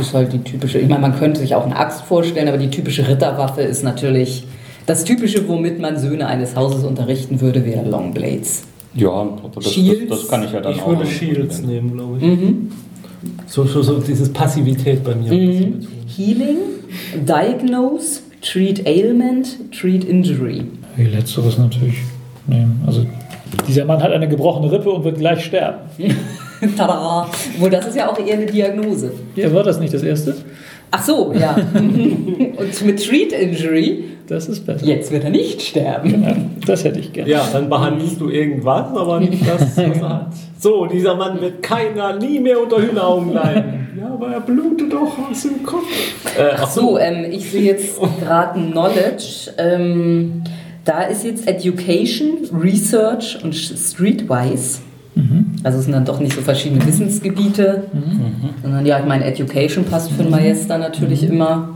Ist halt die typische, ich meine, man könnte sich auch eine Axt vorstellen, aber die typische Ritterwaffe ist natürlich das typische, womit man Söhne eines Hauses unterrichten würde, wäre Long Blades. Ja, das, das, das kann ich ja dann Ich auch. würde Shields nehmen, glaube ich. Mhm. So, so, so dieses Passivität bei mir. betonen. Healing, Diagnose, Treat Ailment, Treat Injury. Wie letzteres natürlich nehmen. Also dieser Mann hat eine gebrochene Rippe und wird gleich sterben. Tada! Wohl, das ist ja auch eher eine Diagnose. Ja, war das nicht das erste? Ach so, ja. Und mit Treat Injury, Das ist besser. jetzt wird er nicht sterben. Ja, das hätte ich gerne. Ja, dann behandelst du irgendwas, aber nicht das, was er hat. So, dieser Mann wird keiner nie mehr unter Hühneraugen leiden. Ja, aber er blutet doch aus dem Kopf. Äh, Ach so, ähm, ich sehe jetzt gerade Knowledge. Ähm, da ist jetzt Education, Research und Streetwise. Also es sind dann doch nicht so verschiedene Wissensgebiete, sondern ja, ich meine, Education passt für einen Maester natürlich immer.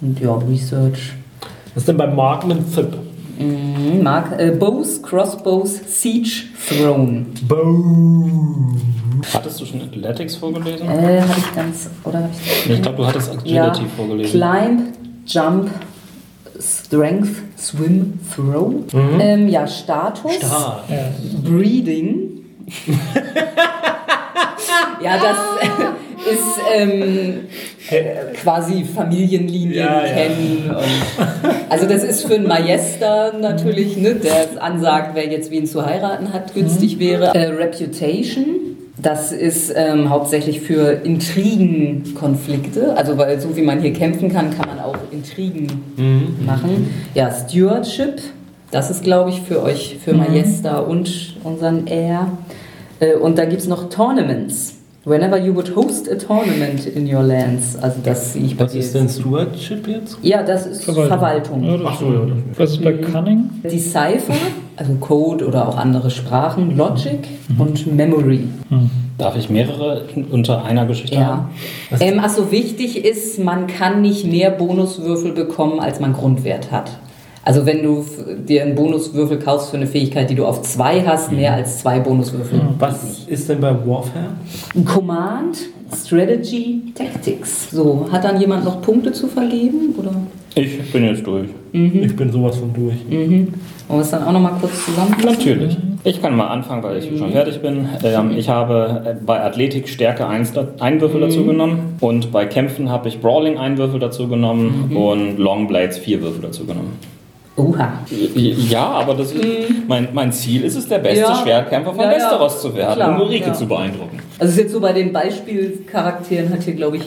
Und ja, Research. Was ist denn bei Markman Zip? Mhm, Mark, äh, Bows, Crossbows, Siege, Throne. Boom. Hattest du schon Athletics vorgelesen? Äh, habe ich ganz, oder habe ich Ich glaube, du hattest Agility ja, vorgelesen. Climb, Jump, Strength, Swim, Throw. Ähm, ja, Status. Stark. Ja. Breeding. Ja, das ist ähm, äh, quasi Familienlinien Ja, ja. kennen. Und, also das ist für einen Majester natürlich, ne, der ansagt, wer jetzt wen zu heiraten hat, günstig wäre. Äh, Reputation. Das ist ähm, hauptsächlich für Intrigenkonflikte. Also weil so wie man hier kämpfen kann, kann man auch Intrigen machen. Ja, Stewardship. Das ist, glaube ich, für euch, für Majesta und unseren Air. Äh, Und da gibt es noch Tournaments. Whenever you would host a tournament in your lands. Also das sehe ich bei Was ist denn Stewardship jetzt? Ja, das ist Verwaltung. Ja, das Ach so, ja. Was ist bei Cunning? Decipher, also Code oder auch andere Sprachen, Logic und Memory. Darf ich mehrere unter einer Geschichte Ja. haben? Ähm, Achso, wichtig ist, man kann nicht mehr Bonuswürfel bekommen, als man Grundwert hat. Also wenn du dir einen Bonuswürfel kaufst für eine Fähigkeit, die du auf zwei hast, mehr als zwei Bonuswürfel. Was ist denn bei Warfare? Command, Strategy, Tactics. So, hat dann jemand noch Punkte zu vergeben? Oder? Ich bin jetzt durch. Ich bin sowas von durch. Wollen wir es dann auch nochmal kurz zusammenfassen? Natürlich. Ich kann mal anfangen, weil ich schon fertig bin. Ähm, ich habe äh, bei Athletik Stärke 1 da- einen Würfel dazu genommen und bei Kämpfen habe ich Brawling einen Würfel dazu genommen und Longblades vier Würfel dazu genommen. Oha. Ja, aber das ist, mein, mein Ziel ist es, der beste Ja. Schwertkämpfer von Ja, ja. Westeros zu werden, Klar, um Ulrike ja. zu beeindrucken. Also es ist jetzt so bei den Beispielcharakteren hat hier, glaube ich,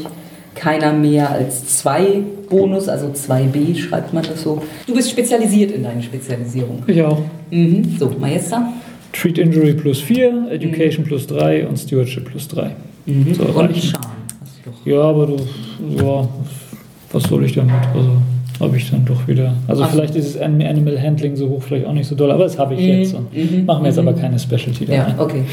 keiner mehr als zwei Bonus, also 2b schreibt man das so. Du bist spezialisiert in deinen Spezialisierungen. Ich auch. Mhm. So, Majesta. Treat Injury plus 4, Education plus 3 und Stewardship plus 3. So, Und du doch. Ja, aber du, ja, was soll ich damit? Also, habe ich dann doch wieder. Also, Ach vielleicht ist das An- Animal Handling so hoch, vielleicht auch nicht so doll, aber das habe ich jetzt. Und mhm, machen wir jetzt aber keine Specialty da Ja, rein. okay.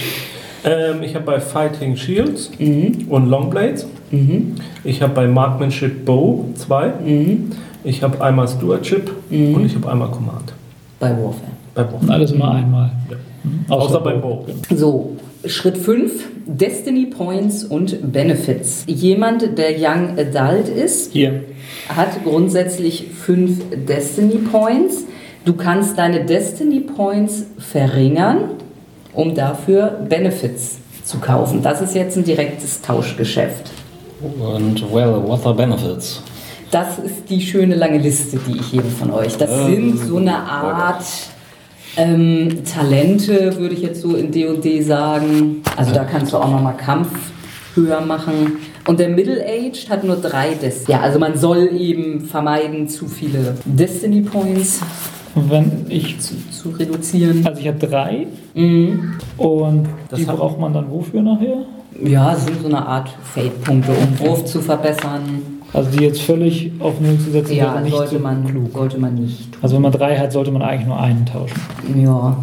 Ähm, ich habe bei Fighting Shields Mhm. und Longblades. Mhm. Ich habe bei Markmanship Bow zwei. Mhm. Ich habe einmal Stewardship Mhm. und ich habe einmal Command. Bei Warfare. Bei Und Bow. alles immer einmal. Ja. Mhm. Außer bei Bow. So, Schritt 5, Destiny Points und Benefits. Jemand, der Young Adult ist, Hier. hat grundsätzlich 5 Destiny Points. Du kannst deine Destiny Points verringern, um dafür Benefits zu kaufen. Das ist jetzt ein direktes Tauschgeschäft. Und, well, what are benefits? Das ist die schöne lange Liste, die ich jedem von euch. Das Ähm, sind so eine Art ähm, Talente, würde ich jetzt so in D&D sagen. Also da kannst du auch nochmal Kampf höher machen. Und der Middle-Aged hat nur drei Destiny. Ja, also man soll eben vermeiden, zu viele Destiny Points Wenn ich, zu, zu reduzieren. also ich habe drei Mhm. und Das die braucht man dann wofür nachher? Ja, es sind so eine Art Fade-Punkte, um Wurf zu verbessern. Also die jetzt völlig auf Null zu setzen, Ja, wäre nicht sollte so man, klug. sollte man nicht tun. Also wenn man drei hat, sollte man eigentlich nur einen tauschen. Ja.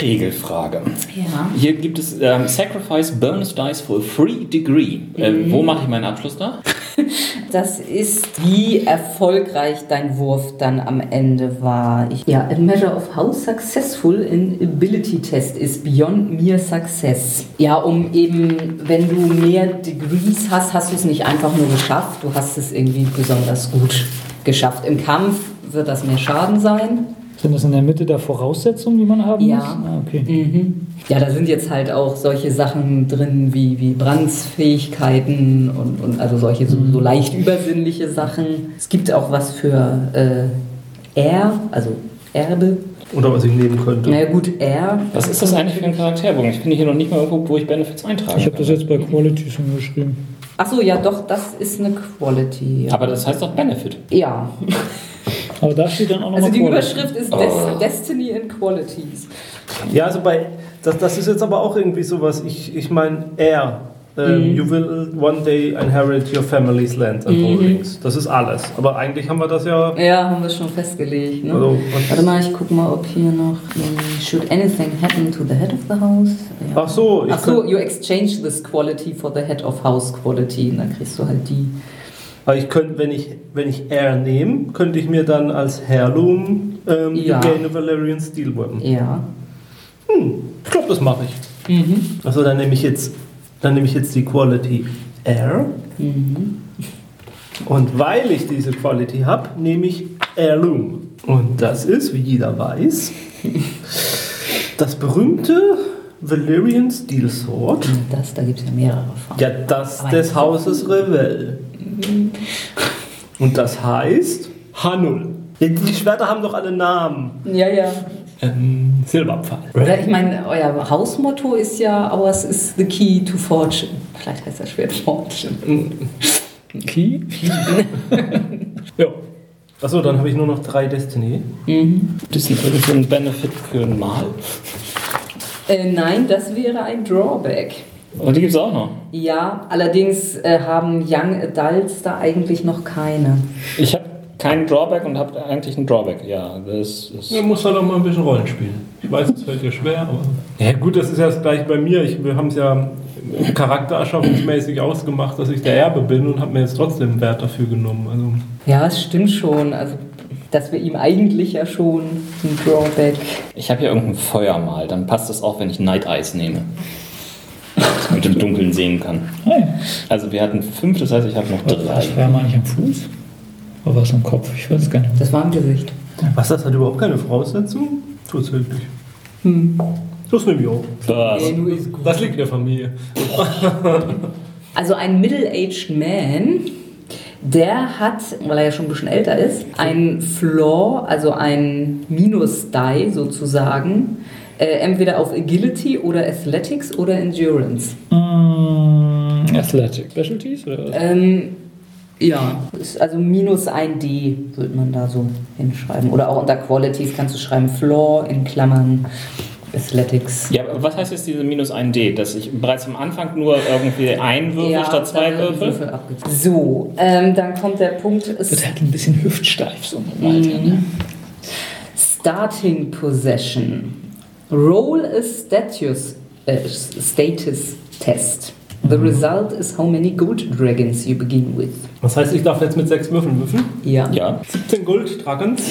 Regelfrage. Ja. Hier gibt es ähm, Sacrifice Bonus Dice for Free Degree. Äh, wo mache ich meinen Abschluss da? Das ist, wie erfolgreich dein Wurf dann am Ende war. Ich, ja, a measure of how successful an ability test is beyond mere success. Ja, um eben, wenn du mehr Degrees hast, hast du es nicht einfach nur geschafft, du hast es irgendwie besonders gut geschafft. Im Kampf wird das mehr Schaden sein. Sind das in der Mitte der Voraussetzungen, die man haben Ja. muss? Ah, okay. Mhm. Ja, da sind jetzt halt auch solche Sachen drin wie, wie Brandsfähigkeiten und, und also solche so, so leicht übersinnliche Sachen. Es gibt auch was für äh, R, also Erbe. Oder was ich nehmen könnte. Naja gut, R. Was ist das eigentlich für ein Charakterbogen? Ich finde hier noch nicht mal irgendwo, wo ich Benefits eintrage. Ich habe das jetzt bei Quality schon geschrieben. Achso, ja doch, das ist eine Quality. Aber das heißt doch Benefit. ja. Aber da steht dann auch nochmal Also die Quality. Überschrift ist Des Destiny in Qualities. Ja, also bei, das, das ist jetzt aber auch irgendwie sowas, ich, ich meine, er, ähm, you will one day inherit your family's land and holdings. Das ist alles. Aber eigentlich haben wir das ja, Ja, haben wir schon festgelegt. Ne? also, Warte mal, ich guck mal, ob hier noch. äh, Should anything happen to the head of the house? Ja. ach so, ich Ach so, you exchange this quality for the head of house quality. Und dann kriegst du halt die. Aber ich könnte, wenn ich, wenn ich er nehme, könnte ich mir dann als Heirloom ähm, Ja. gain Valerian Steel Weapon. Ja. Hm, ich glaube, das mache ich. Mhm. Also dann nehme ich jetzt, dann nehme ich jetzt die Quality R. Mhm. Und weil ich diese Quality habe, nehme ich Heirloom. Und das ist, wie jeder weiß, das berühmte Valyrian Steel Sword. Das, da gibt es ja mehrere von. Ja, das des Hauses Revell. Und das heißt H0. Die Schwerter haben doch alle Namen. Ja, ja. Ähm, Silberpfeil. Oder ich meine, euer Hausmotto ist ja, ours is the key to fortune. Vielleicht heißt das Schwert Fortune. Key? Ja. Achso, dann habe ich nur noch drei Destiny. Das ist ein Benefit für ein Mal. Äh, nein, das wäre ein Drawback. Und die gibt es auch noch. Ja, allerdings äh, haben Young Adults da eigentlich noch keine. Ich habe keinen Drawback und habe eigentlich einen Drawback. Ja, das ist. Du musst halt auch mal ein bisschen Rollen spielen. Ich weiß, es fällt dir schwer, aber. Ja, gut, das ist ja das gleiche bei mir. Ich, wir haben es ja charaktererschaffungsmäßig ausgemacht, dass ich der Erbe bin und habe mir jetzt trotzdem einen Wert dafür genommen. Also, Ja, es stimmt schon. Also, dass wir ihm eigentlich ja schon ein Drawback. Ich habe hier irgendein Feuermal, dann passt das auch, wenn ich Night Eyes nehme. Man im Dunkeln sehen kann. Ah, ja. Also wir hatten fünf, das heißt, ich habe noch drei. Das war mal nicht am Fuß? Oder war es am Kopf? Ich weiß es gar nicht. Das war im Gesicht. was, das hat überhaupt keine Voraussetzung? Tatsächlich. Das nehme ich auch. Gut. Das liegt in der Familie. Also ein Middle-aged Man, der hat, weil er ja schon ein bisschen älter ist, ein Flaw, also ein Minus-Die sozusagen, äh, entweder auf Agility oder Athletics oder Endurance. Mm, Athletic Specialties? Oder? Ähm, ja, ist also minus ein D sollte man da so hinschreiben. Oder auch unter Qualities kannst du schreiben Flaw in Klammern Athletics. Ja, was heißt jetzt diese minus 1D? Dass ich bereits am Anfang nur irgendwie ein Würfel statt zwei Würfel? abgezogen. So, ähm, dann kommt der Punkt. Es Wird halt ein bisschen hüftsteif so im Alter, ne? Starting Possession. Roll a status, äh, status test. The result is how many gold dragons you begin with. Das heißt, ich darf jetzt mit sechs Würfeln würfeln. Ja. Ja. 17 Gold Dragons.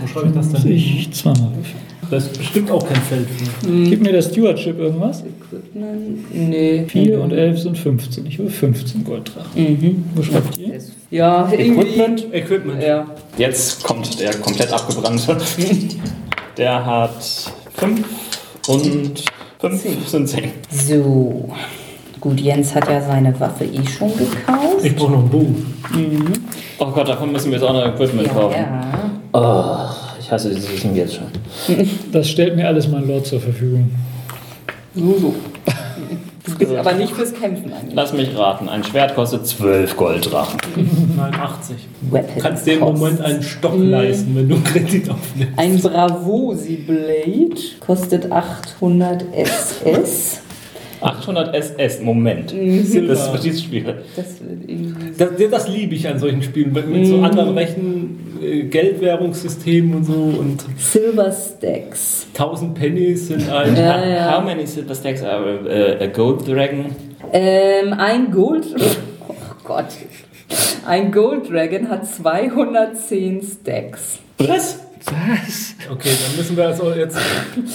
Wo schreibe ich das denn? ich zweimal würfeln. Das ist bestimmt auch kein Feld für. Gib mir der Stewardship irgendwas. Equipment? Nee. 4 und 11 sind 15. Ich will 15 Golddrachen. Mhm. Wo schreibt ihr? Ja, irgendwie. Equipment. Equipment. Ja. Jetzt kommt der komplett abgebrannte. Der hat fünf und fünf sind zehn. So. Gut, Jens hat ja seine Waffe eh schon gekauft. Ich brauche noch einen Bogen. Oh Gott, davon müssen wir jetzt auch noch Equipment Ja, kaufen. ja. Oh, ich hasse dieses Wissen jetzt schon. Das stellt mir alles mein Lord zur Verfügung. So, so. Ist aber nicht fürs Kämpfen eigentlich. Lass mich raten, ein Schwert kostet 12 Golddrachen. Nein, 80. Weapon Du kannst dir im. Moment einen Stock leisten, wenn du einen Kredit aufnimmst. Ein Bravosi Blade kostet 800 SS. 800 SS, Moment. Silber. Das ist dieses Spiel. Das wird irgendwie. Das, das liebe ich an solchen Spielen, mit, mit Mhm. so anderen Rechen, äh, Geldwährungssystemen und so und Silver Stacks. 1000 Pennies sind ein. Ja, ja. How many silver stacks are uh, a gold dragon? Ähm, ein Gold. Oh Gott. Ein Gold Dragon hat 210 Stacks. Was? Okay, dann müssen wir also jetzt.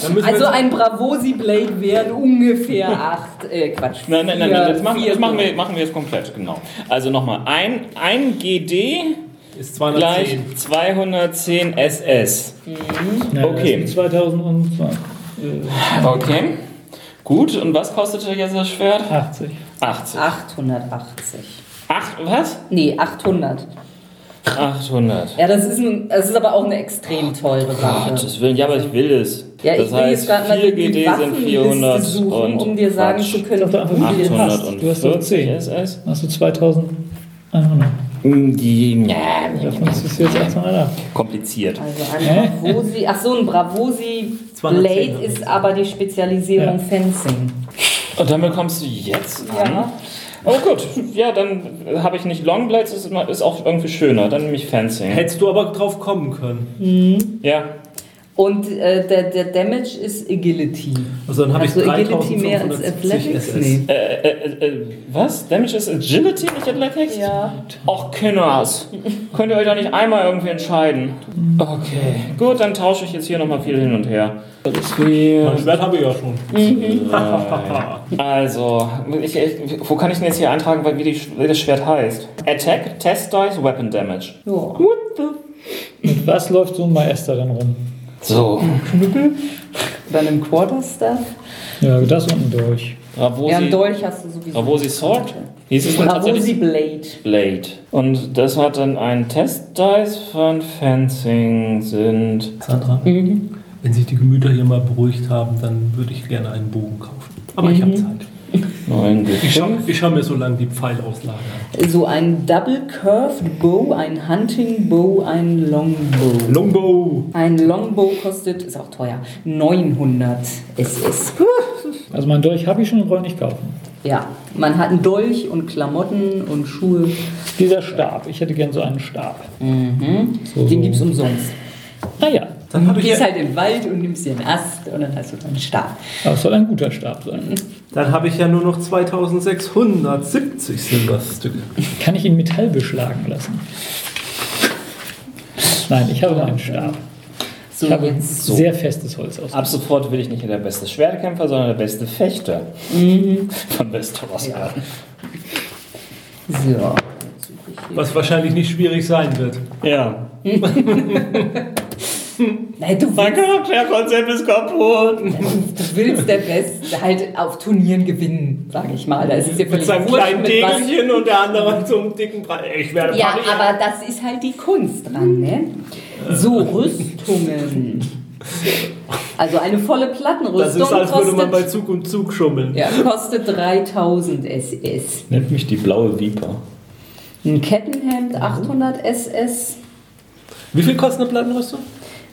Dann müssen Also wir jetzt, ein Bravosi Blade wären ungefähr 8, äh, Quatsch. Nein, nein, nein, nein das, machen, das machen, wir, machen wir jetzt komplett, genau. Also nochmal, ein, ein GD ist gleich 210. 210 SS. Ja, Okay. Das ist 2020. Äh, Okay. Gut, und was kostete jetzt das Schwert? 80. 80. 880. Acht, was? Nee, 800. 800. Ja, das ist, ein, das ist aber auch eine extrem teure Waffe. Gottes Willen, ja, aber ich will es. Ja, ich das will jetzt heißt, gerade mal 4 die GD sind Waffenliste 400 suchen, und um dir sagen Quatsch. zu können, Doch, doch, einfach wie viel viel hast. hast. Du hast doch 840 10. SS? Hast du 2100. Die, ja, Davon ist es jetzt 808. kompliziert. Also ein? Bravosi, ach so, ein Bravosi 210 Blade ich. ist aber die Spezialisierung Ja. Fencing. Und damit kommst du jetzt an. Ja. Oh gut, ja, dann habe ich nicht Longblades, ist, ist auch irgendwie schöner. Dann nehme ich Fencing. Hättest du aber drauf kommen können. Ja, Und äh, der, der Damage ist Agility. Also dann habe Also ich Agility mehr als 3570 Athletics? SS. Nee. äh, äh, äh, was? Damage ist Agility, nicht Athletics? Ja. Och, Kinders. Könnt ihr euch doch nicht einmal irgendwie entscheiden? Okay, gut, dann tausche ich jetzt hier nochmal viel hin und her. Mein Schwert habe ich ja schon. Also, ich, ich, wo kann ich denn jetzt hier eintragen, wie, die, wie das Schwert heißt? Attack, Test Dice, Weapon Damage. Ja. Mit was läuft so ein Meisterin rum? So, Bei einem Quarterstaff? Ja, das unten durch. Bravosi, Ja, einen Dolch hast du sowieso. Bravosi Sword? Hieß es tatsächlich? Blade. Blade. Und das hat dann ein Test Dice von Fencing sind. Sandra, wenn sich die Gemüter hier mal beruhigt haben, dann würde ich gerne einen Bogen kaufen. Aber ich habe Zeit. 9 Ich schaue ich schau mir so lange die Pfeilauslage an. So ein Double Curved Bow, ein Hunting Bow, ein Longbow. Longbow! Ein Longbow kostet, ist auch teuer, 900 SS. Also mein Dolch habe ich schon brauche nicht kaufen. Ja, man hat einen Dolch und Klamotten und Schuhe. Dieser Stab, ich hätte gern so einen Stab. So, Den so. gibt's umsonst. Ah ja, Dann habe Du gehst ja, halt in den Wald und nimmst dir einen Ast und dann hast du dann einen Stab. es soll ein guter Stab sein. dann hab ich ja nur noch 2670 Silberstücke. Kann ich ihn Metall beschlagen lassen? Nein, ich habe nur einen Stab. So, Ich habe jetzt. sehr festes Holz aus. Ab sofort will ich nicht der beste Schwertkämpfer, sondern der beste Fechter von Westeros werden. So. Was wahrscheinlich nicht schwierig sein wird. Ja. Nein, du willst, Charakterkonzept ist kaputt. du willst der Beste halt auf Turnieren gewinnen, sage ich mal. Da ist es dir Mit völlig seinem wurscht, kleinen Degelchen und der andere mit so einem dicken Brett. Ich werde Ja, parieren. aber das ist halt die Kunst dran, ne? So, Rüstungen. Also eine volle Das Plattenrüstung ist, als würde man bei kostet, Zug und Zug schummeln. ja, kostet 3000 SS. Nennt mich die blaue Viper. Ein Kettenhemd 800 SS. Wie viel kostet eine Plattenrüstung?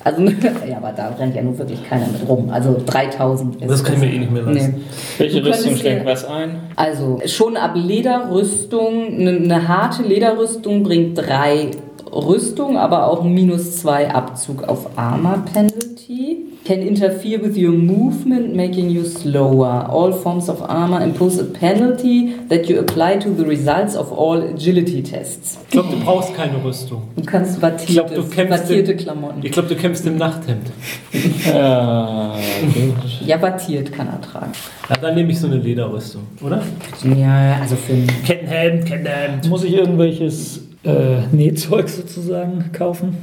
Also, ja, aber da rennt ja nun wirklich keiner mit rum. Also 3000 SS. Das kann ich mir eh nicht mehr leisten. Nee. Welche Du Rüstung steckt was ein? Also schon ab Lederrüstung, eine, eine harte Lederrüstung bringt drei Rüstung, aber auch minus zwei Abzug auf Armor Penalty. Can interfere with your movement, making you slower. All forms of armor impose a penalty that you apply to the results of all agility tests. Ich glaube, du brauchst keine Rüstung. Du kannst glaub, wattierte, du kämpfst wattierte im- Klamotten. Ich glaube, du kämpfst im Nachthemd. Ja, gut. Ja, wattiert kann er tragen. Ja, dann nehme ich so eine Lederrüstung, oder? Ja, also für einen Kettenhemd, Kettenhemd. Muss ich irgendwelches äh, Nähzeug sozusagen kaufen?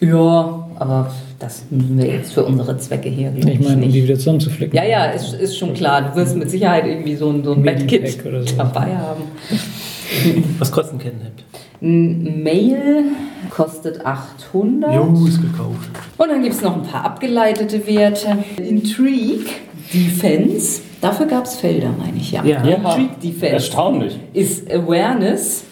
Ja, aber das müssen wir jetzt für unsere Zwecke hier glaub Ich meine, um die wieder zusammenzuflicken. Ja, ja, ist, ist schon klar. Du wirst mit Sicherheit irgendwie so ein, so ein Medkit so. dabei haben. Was kostet ein Kettenhemd? Ein Mail kostet 800. Jo, ist gekauft. Und dann gibt es noch ein paar abgeleitete Werte. Intrigue Defense. Dafür gab es Felder, meine ich, ja. Ja. Ja. Trick Defense Erstaunlich. ist Awareness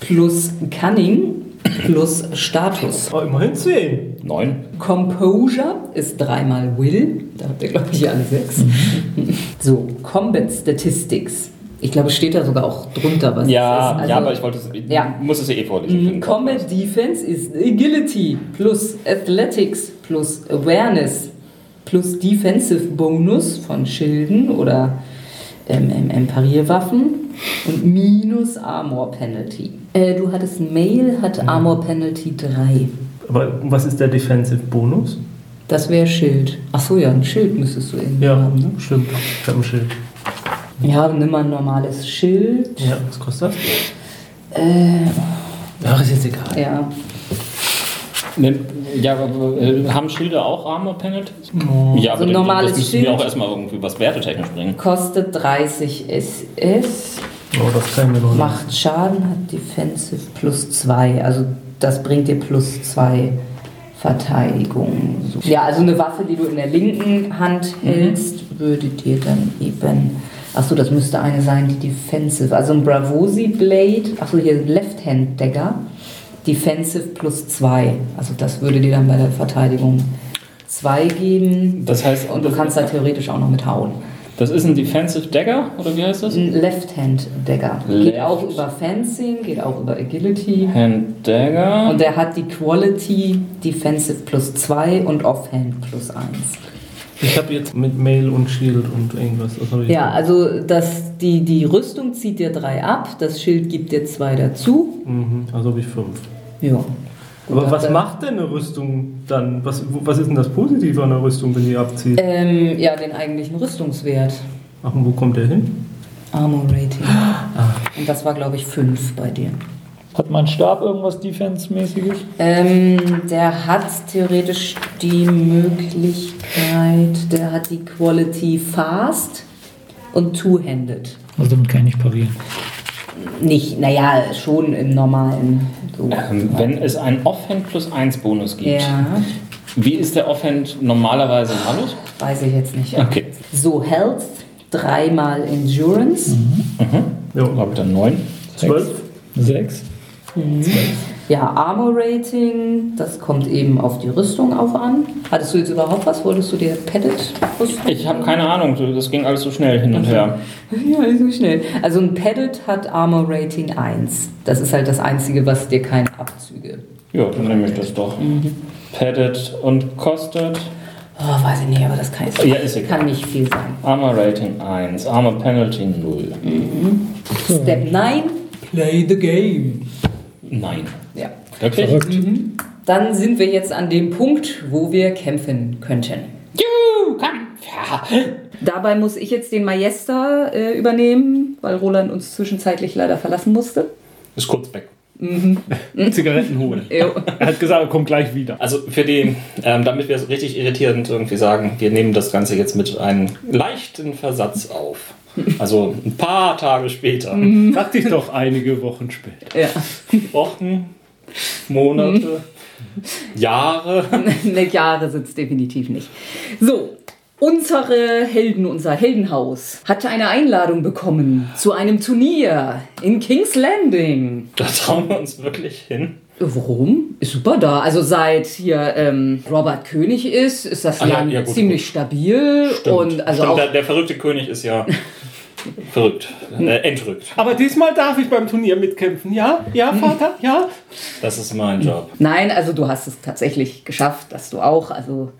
plus Cunning plus Status. Oh, immerhin 10. Neun. Composure ist dreimal Will. Da habt ihr, glaube ich, alle sechs. So, Combat Statistics. Ich glaube, es steht da sogar auch drunter, was Ja, das ist. ja, Also, aber ich wollte es, Ja. muss es ja eh vorlesen. Mm, Combat Defense ist Agility plus Athletics plus Awareness plus Defensive Bonus von Schilden oder ähm, ähm, Parierwaffen und minus Armor Penalty. Äh, du hattest Mail, hat Armor Penalty 3. Aber was ist der Defensive Bonus? Das wäre Schild. Achso, ja, ein Schild müsstest du irgendwie Ja, haben. Ne? stimmt. Ich habe ein Schild. Ja, nimm mal ein normales Schild. Ja, was kostet das? Äh, Ach, ist jetzt egal. ja. Ne, Ja, aber, äh, haben Schilder auch Armor Penalties? Ja, So aber ein normales das müssten Schild. wir auch erstmal irgendwie was wertetechnisch bringen. Kostet 30 SS. Oh, das kann ich mir noch nicht. Macht Schaden, hat Defensive plus 2. Also das bringt dir plus 2 Verteidigung. Ja, also eine Waffe, die du in der linken Hand hältst, würde dir dann eben. Achso, das müsste eine sein, die Defensive. Also ein Bravosi Blade. Achso, hier Left Hand Dagger. Defensive plus 2. Also das würde dir dann bei der Verteidigung 2 geben. Das heißt, Und du kannst da theoretisch auch noch mithauen. das ist ein Defensive Dagger, oder wie heißt das? Ein Left-Hand Dagger. Geht Left. auch über Fencing, geht auch über Agility. Hand Dagger. Und der hat die Quality Defensive plus 2 und Offhand plus 1. Ich habe jetzt mit Mail und Shield und irgendwas. Was Ja, also das, die, die Rüstung zieht dir 3 ab, das Schild gibt dir 2 dazu. Mhm, also habe ich 5. Ja. Aber Gut, was dann- macht denn eine Rüstung dann? Was, was ist denn das Positive an einer Rüstung, wenn die abzieht? Ähm, ja, den eigentlichen Rüstungswert. Ach, und wo kommt der hin? Armor Rating. Und das war, glaube ich, 5 bei dir. Hat mein Stab irgendwas Defense-mäßiges? Ähm, der hat theoretisch die Möglichkeit, der hat die Quality Fast und Two-Handed. Also damit kann ich nicht parieren. Nicht, naja, schon im normalen. So. Ähm, wenn es einen Offhand plus 1 Bonus gibt, Ja, wie ist der Offhand normalerweise malus? weiß ich jetzt nicht. Okay. So, Health, dreimal Endurance. Ja, Habe ich dann 9? 12? Sechs. Ja, Armor Rating, das kommt eben auf die Rüstung auch an. Hattest du jetzt überhaupt was? Wolltest du dir Padded Rüstung? Ich habe keine Ahnung, das ging alles so schnell hin und her. Ja, so schnell. Also ein Padded hat Armor Rating 1. Das ist halt das Einzige, was dir keine Abzüge. Ja, dann nehme ich das doch. Padded und kostet. Oh, weiß ich nicht, aber das kann, ich, Ja, ist egal. kann nicht viel sein. Armor Rating 1, Armor Penalty 0. Step 9, play the game. Nein. Ja. Wirklich? Verrückt. Dann sind wir jetzt an dem Punkt, wo wir kämpfen könnten. Juhu, Kampf! Ja. Dabei muss ich jetzt den Majester äh, übernehmen, weil Roland uns zwischenzeitlich leider verlassen musste. Ist kurz weg. Zigaretten holen. Er hat gesagt, er kommt gleich wieder. Also für die, ähm, damit wir es richtig irritierend irgendwie sagen, wir nehmen das Ganze jetzt mit einem leichten Versatz auf. Also ein paar Tage später. Dachte ich doch einige Wochen später. ja. Wochen, Monate, Jahre. Ne, Jahre sind es definitiv nicht. So, unsere Helden, unser Heldenhaus hatte eine Einladung bekommen zu einem Turnier in King's Landing. Da trauen wir uns wirklich hin. Warum? Ist super da. Also seit hier ähm, Robert König ist, ist das Ah, ja, Land ja, gut, ziemlich stabil. Und also Stimmt, auch der, der verrückte König ist ja verrückt, äh, entrückt. Aber diesmal darf ich beim Turnier mitkämpfen, ja? Ja, Vater? Ja? Das ist mein Job. Nein, also du hast es tatsächlich geschafft, dass du auch, also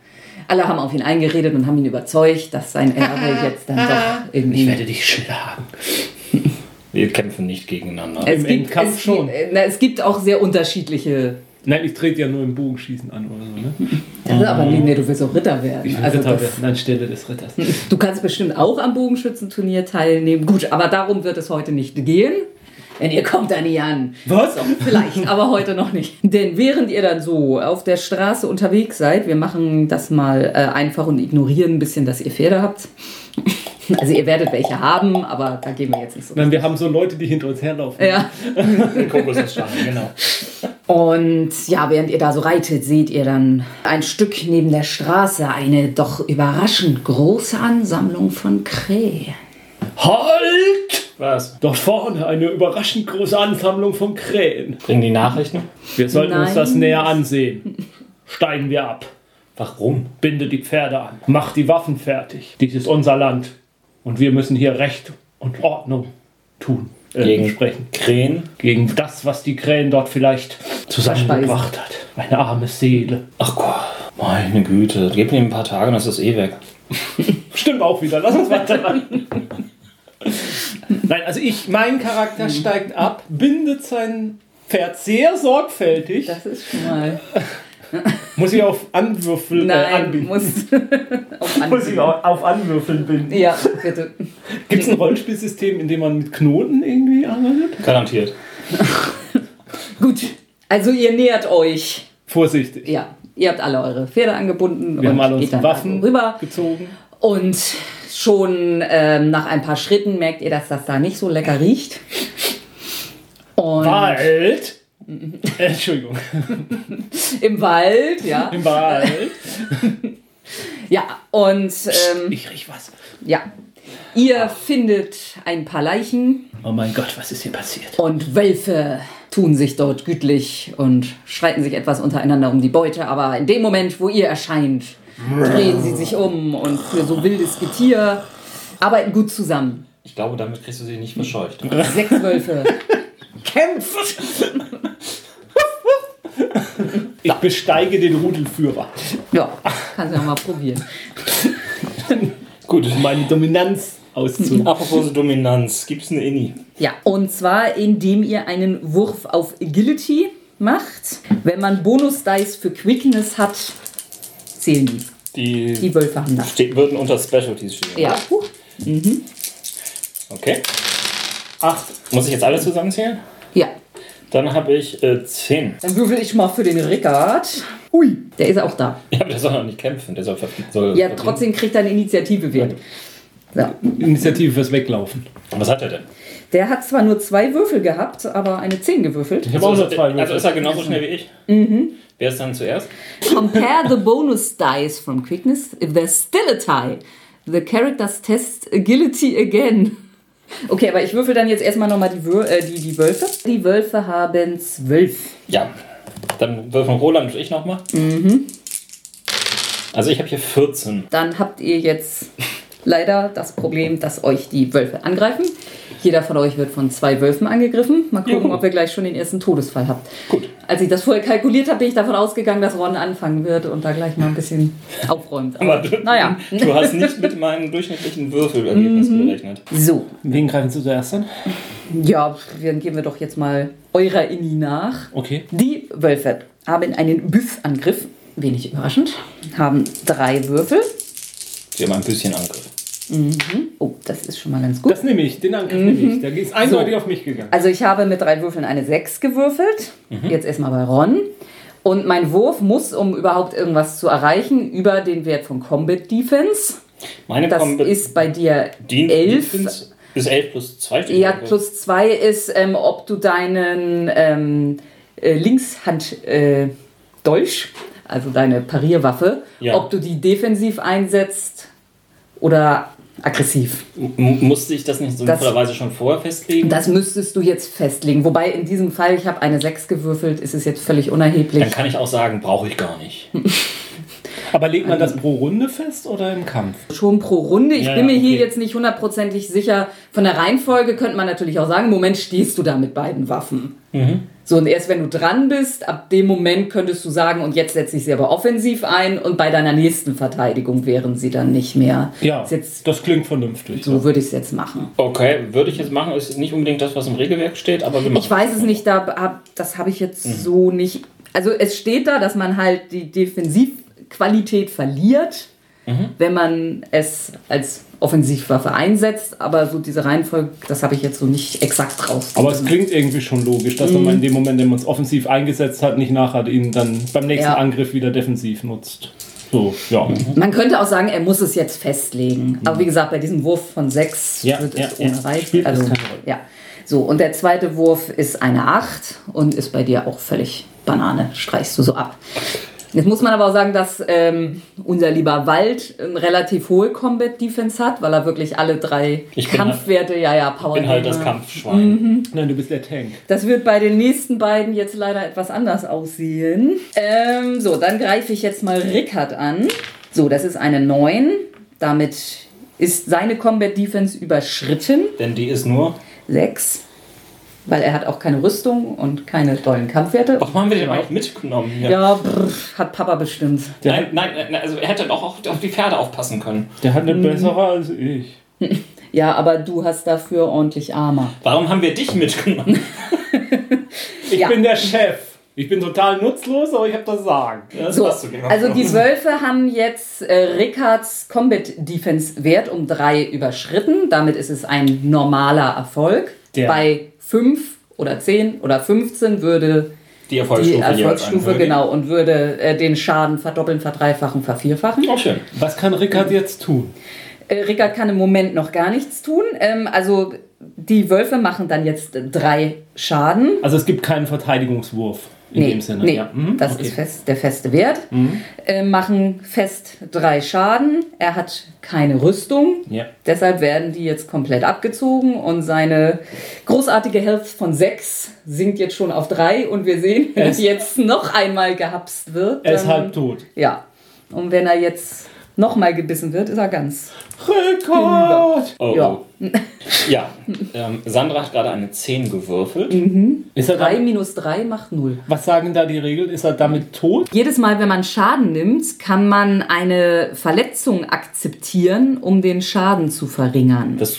alle haben auf ihn eingeredet und haben ihn überzeugt, dass sein Erbe jetzt dann doch irgendwie. dich schlagen. Wir kämpfen nicht gegeneinander. es, Im gibt, Endkampf es, schon. äh, na, es gibt auch sehr unterschiedliche. Nein, ich trete ja nur im Bogenschießen an oder so, ne? Ja, aber nee, nee, du willst auch Ritter werden. Ich will Also Ritter das, werden, anstelle des Ritters. du kannst bestimmt auch am Bogenschützenturnier teilnehmen. Gut, aber darum wird es heute nicht gehen. Denn ihr kommt da nie an. Was? Vielleicht, aber heute noch nicht. Denn während ihr dann so auf der Straße unterwegs seid, wir machen das mal äh, einfach und ignorieren ein bisschen, dass ihr Pferde habt. Also ihr werdet welche haben, aber da gehen wir jetzt nicht so. Nein, wir haben so Leute, die hinter uns herlaufen. Ja, Kokosnussschale, genau. Und ja, während ihr da so reitet, seht ihr dann ein Stück neben der Straße eine doch überraschend große Ansammlung von Krähen. Halt! Was? Dort vorne eine überraschend große Ansammlung von Krähen. Bringen die Nachrichten? Wir sollten uns Nein. das näher ansehen. Steigen wir ab. Warum? Binde die Pferde an. Mach die Waffen fertig. Dies ist unser Land. Und wir müssen hier Recht und Ordnung tun. Äh, Gegen sprechen. Krähen? Gegen das, was die Krähen dort vielleicht zusammengebracht hat. Eine arme Seele. Ach Gott, meine Güte. Gib mir ein paar Tage und das ist eh weg. Stimmt auch wieder. Lass uns weiter ran. Nein, also ich, mein Charakter steigt ab, bindet sein Pferd sehr sorgfältig. Das ist schon mal. Muss ich auf Anwürfel äh, Nein, anbinden. muss auf Muss ich auf, auf Anwürfeln binden. Ja, bitte. Gibt es ein Rollenspielsystem, in dem man mit Knoten irgendwie arbeitet? Garantiert. Gut, also ihr nähert euch. Vorsichtig. Ja, ihr habt alle eure Pferde angebunden Wir und haben alle unsere Waffen rüber. gezogen. Und schon ähm, nach ein paar Schritten merkt ihr, dass das da nicht so lecker riecht. Und Wald. Entschuldigung. im Wald, ja. Im Wald. Ja, und ähm, Ich riech was. ja. Ihr findet ein paar Leichen Oh mein Gott, was ist hier passiert? und Wölfe tun sich dort gütlich und streiten sich etwas untereinander um die Beute. Aber in dem Moment, wo ihr erscheint, drehen sie sich um und für so wildes Getier arbeiten gut zusammen. Ich glaube, damit kriegst du sie nicht verscheucht. Sechs Wölfe. Kämpft! Ich besteige den Rudelführer. Ja, kannst du ja mal probieren. Gut. Meine Dominanz auszu. Apropos Dominanz, gibt's eine Inni? Ja, und zwar indem ihr einen Wurf auf Agility macht. Wenn man Bonus-Dice für Quickness hat, zählen die. Die, Die Wölfe haben das. würden unter Specialties stehen. Ja. Huh. Okay. Acht. Muss ich jetzt alles zusammenzählen? Ja. Dann habe ich äh, zehn. Dann würfel ich mal für den Rickard. Ui. Der ist auch da. Ja, aber der soll noch nicht kämpfen. Der soll, soll Ja, verdienen. trotzdem kriegt er eine Initiative Wert. So. Initiative fürs Weglaufen. Was hat er denn? Der hat zwar nur zwei Würfel gehabt, aber eine 10 gewürfelt. Ich habe auch nur zwei Also Würfel. ist er genauso schnell wie ich? Wer ist dann zuerst? Compare the bonus dice from quickness. If there's still a tie, the characters test agility again. Okay, aber ich würfel dann jetzt erstmal nochmal die, Wür äh, die, die Wölfe. Die Wölfe haben zwölf. Ja. Dann würfeln Roland und ich nochmal. Mhm. Also ich habe hier 14. Dann habt ihr jetzt leider das Problem, dass euch die Wölfe angreifen. Jeder von euch wird von zwei Wölfen angegriffen. Mal gucken, Juhu. ob ihr gleich schon den ersten Todesfall habt. Gut. Als ich das vorher kalkuliert habe, bin ich davon ausgegangen, dass Ron anfangen wird und da gleich mal ein bisschen aufräumt. Aber du, naja. du hast nicht mit meinem durchschnittlichen Würfelergebnis gerechnet. So, Wen greifen Sie zuerst an? ja, dann gehen wir doch jetzt mal eurer Inni nach. Okay. Die Wölfe haben einen Biffangriff, wenig überraschend, haben drei Würfel. Sie haben ein bisschen Angriff. Oh, das ist schon mal ganz gut. Das nehme ich, den Angriff nehme ich. Der ist eindeutig auf mich gegangen. Also ich habe mit drei Würfeln eine 6 gewürfelt. Jetzt erstmal bei Ron. Und mein Wurf muss, um überhaupt irgendwas zu erreichen, über den Wert von Combat Defense. Meine Das Combat- ist bei dir die 11. Defense ist 11 plus 2 steht Ja, da. plus 2 ist, ähm, ob du deinen ähm, äh, Linkshand äh, Dolch, also deine Parierwaffe, Ja. ob du die defensiv einsetzt oder aggressiv. M musste ich das nicht sinnvollerweise schon vorher festlegen? Das müsstest du jetzt festlegen. Wobei in diesem Fall, ich habe eine 6 gewürfelt, ist es jetzt völlig unerheblich. Dann kann ich auch sagen, brauche ich gar nicht. Aber legt man das pro Runde fest oder im Kampf? Schon pro Runde. Ich Ja, bin mir ja, hier okay. jetzt nicht hundertprozentig sicher. Von der Reihenfolge könnte man natürlich auch sagen, im Moment stehst du da mit beiden Waffen. Mhm. So, und erst wenn du dran bist, ab dem Moment könntest du sagen, und jetzt setze ich sie aber offensiv ein und bei deiner nächsten Verteidigung wären sie dann nicht mehr. Ja, jetzt, das klingt vernünftig. so würde ich es jetzt machen. Okay, würde ich jetzt machen. Ist nicht unbedingt das, was im Regelwerk steht, aber wir machen Ich weiß es nicht, da, das habe ich jetzt so nicht. Also es steht da, dass man halt die Defensivqualität verliert, wenn man es als Offensivwaffe einsetzt, aber so diese Reihenfolge, das habe ich jetzt so nicht exakt raus. Aber es klingt irgendwie schon logisch, dass man in dem Moment, in dem man es offensiv eingesetzt hat, nicht nachher ihn dann beim nächsten Ja. Angriff wieder defensiv nutzt. So, ja. Man könnte auch sagen, er muss es jetzt festlegen. Aber wie gesagt, bei diesem Wurf von sechs Ja, wird ja, es ohne ja. Reiz. Also, ja. So, und der zweite Wurf ist eine 8 und ist bei dir auch völlig Banane. Streichst du so ab. Jetzt muss man aber auch sagen, dass ähm, unser lieber Wald eine relativ hohe Combat Defense hat, weil er wirklich alle drei Ich Kampfwerte, ja, ja, Ich Power. bin halt das. Kampfschwein. Nein, du bist der Tank. Das wird bei den nächsten beiden jetzt leider etwas anders aussehen. Ähm, so, dann greife ich jetzt mal Rickard an. So, das ist eine 9. Damit ist seine Combat Defense überschritten. Denn die ist nur. 6. Weil er hat auch keine Rüstung und keine dollen Kampfwerte. Warum haben wir den auch mitgenommen hier? Ja, brr, hat Papa bestimmt. Nein, nein, nein, also er hätte doch auch auf die Pferde aufpassen können. Der hat eine bessere als ich. Ja, aber du hast dafür ordentlich Armer. Warum haben wir dich mitgenommen? Ich Ja. bin der Chef. Ich bin total nutzlos, aber ich habe das Sagen. Das So, of also die. Wölfe haben jetzt äh, Rickards Combat Defense Wert um 3 überschritten. Damit ist es ein normaler Erfolg. Der- Bei 5 oder 10 oder 15 würde die die Erfolgsstufe, jeweils Erfolgsstufe genau und würde äh, den Schaden verdoppeln, verdreifachen, vervierfachen. Schön. Was kann Rickard jetzt tun? Äh, Rickard kann im Moment noch gar nichts tun. Ähm, also die Wölfe machen dann jetzt drei Schaden. Also es gibt keinen Verteidigungswurf in Nee, dem Sinne. nee Ja. Mhm, das okay. ist fest, der feste Wert. Äh, machen fest drei Schaden. Er hat keine Rüstung. Ja. Deshalb werden die jetzt komplett abgezogen und seine großartige Health von 6 sinkt jetzt schon auf 3 und wir sehen, wenn ist- jetzt noch einmal gehapst wird. Er ist halb tot. Ja. Und wenn er jetzt nochmal gebissen wird, ist er ganz. Rickard! Oh, Ja. oh. Ja, ähm, Sandra hat gerade eine 10 gewürfelt. Ist er 3 dann, minus 3 macht 0. was sagen da die Regeln? Ist er damit tot? Jedes Mal, wenn man Schaden nimmt, kann man eine Verletzung akzeptieren, um den Schaden zu verringern. Das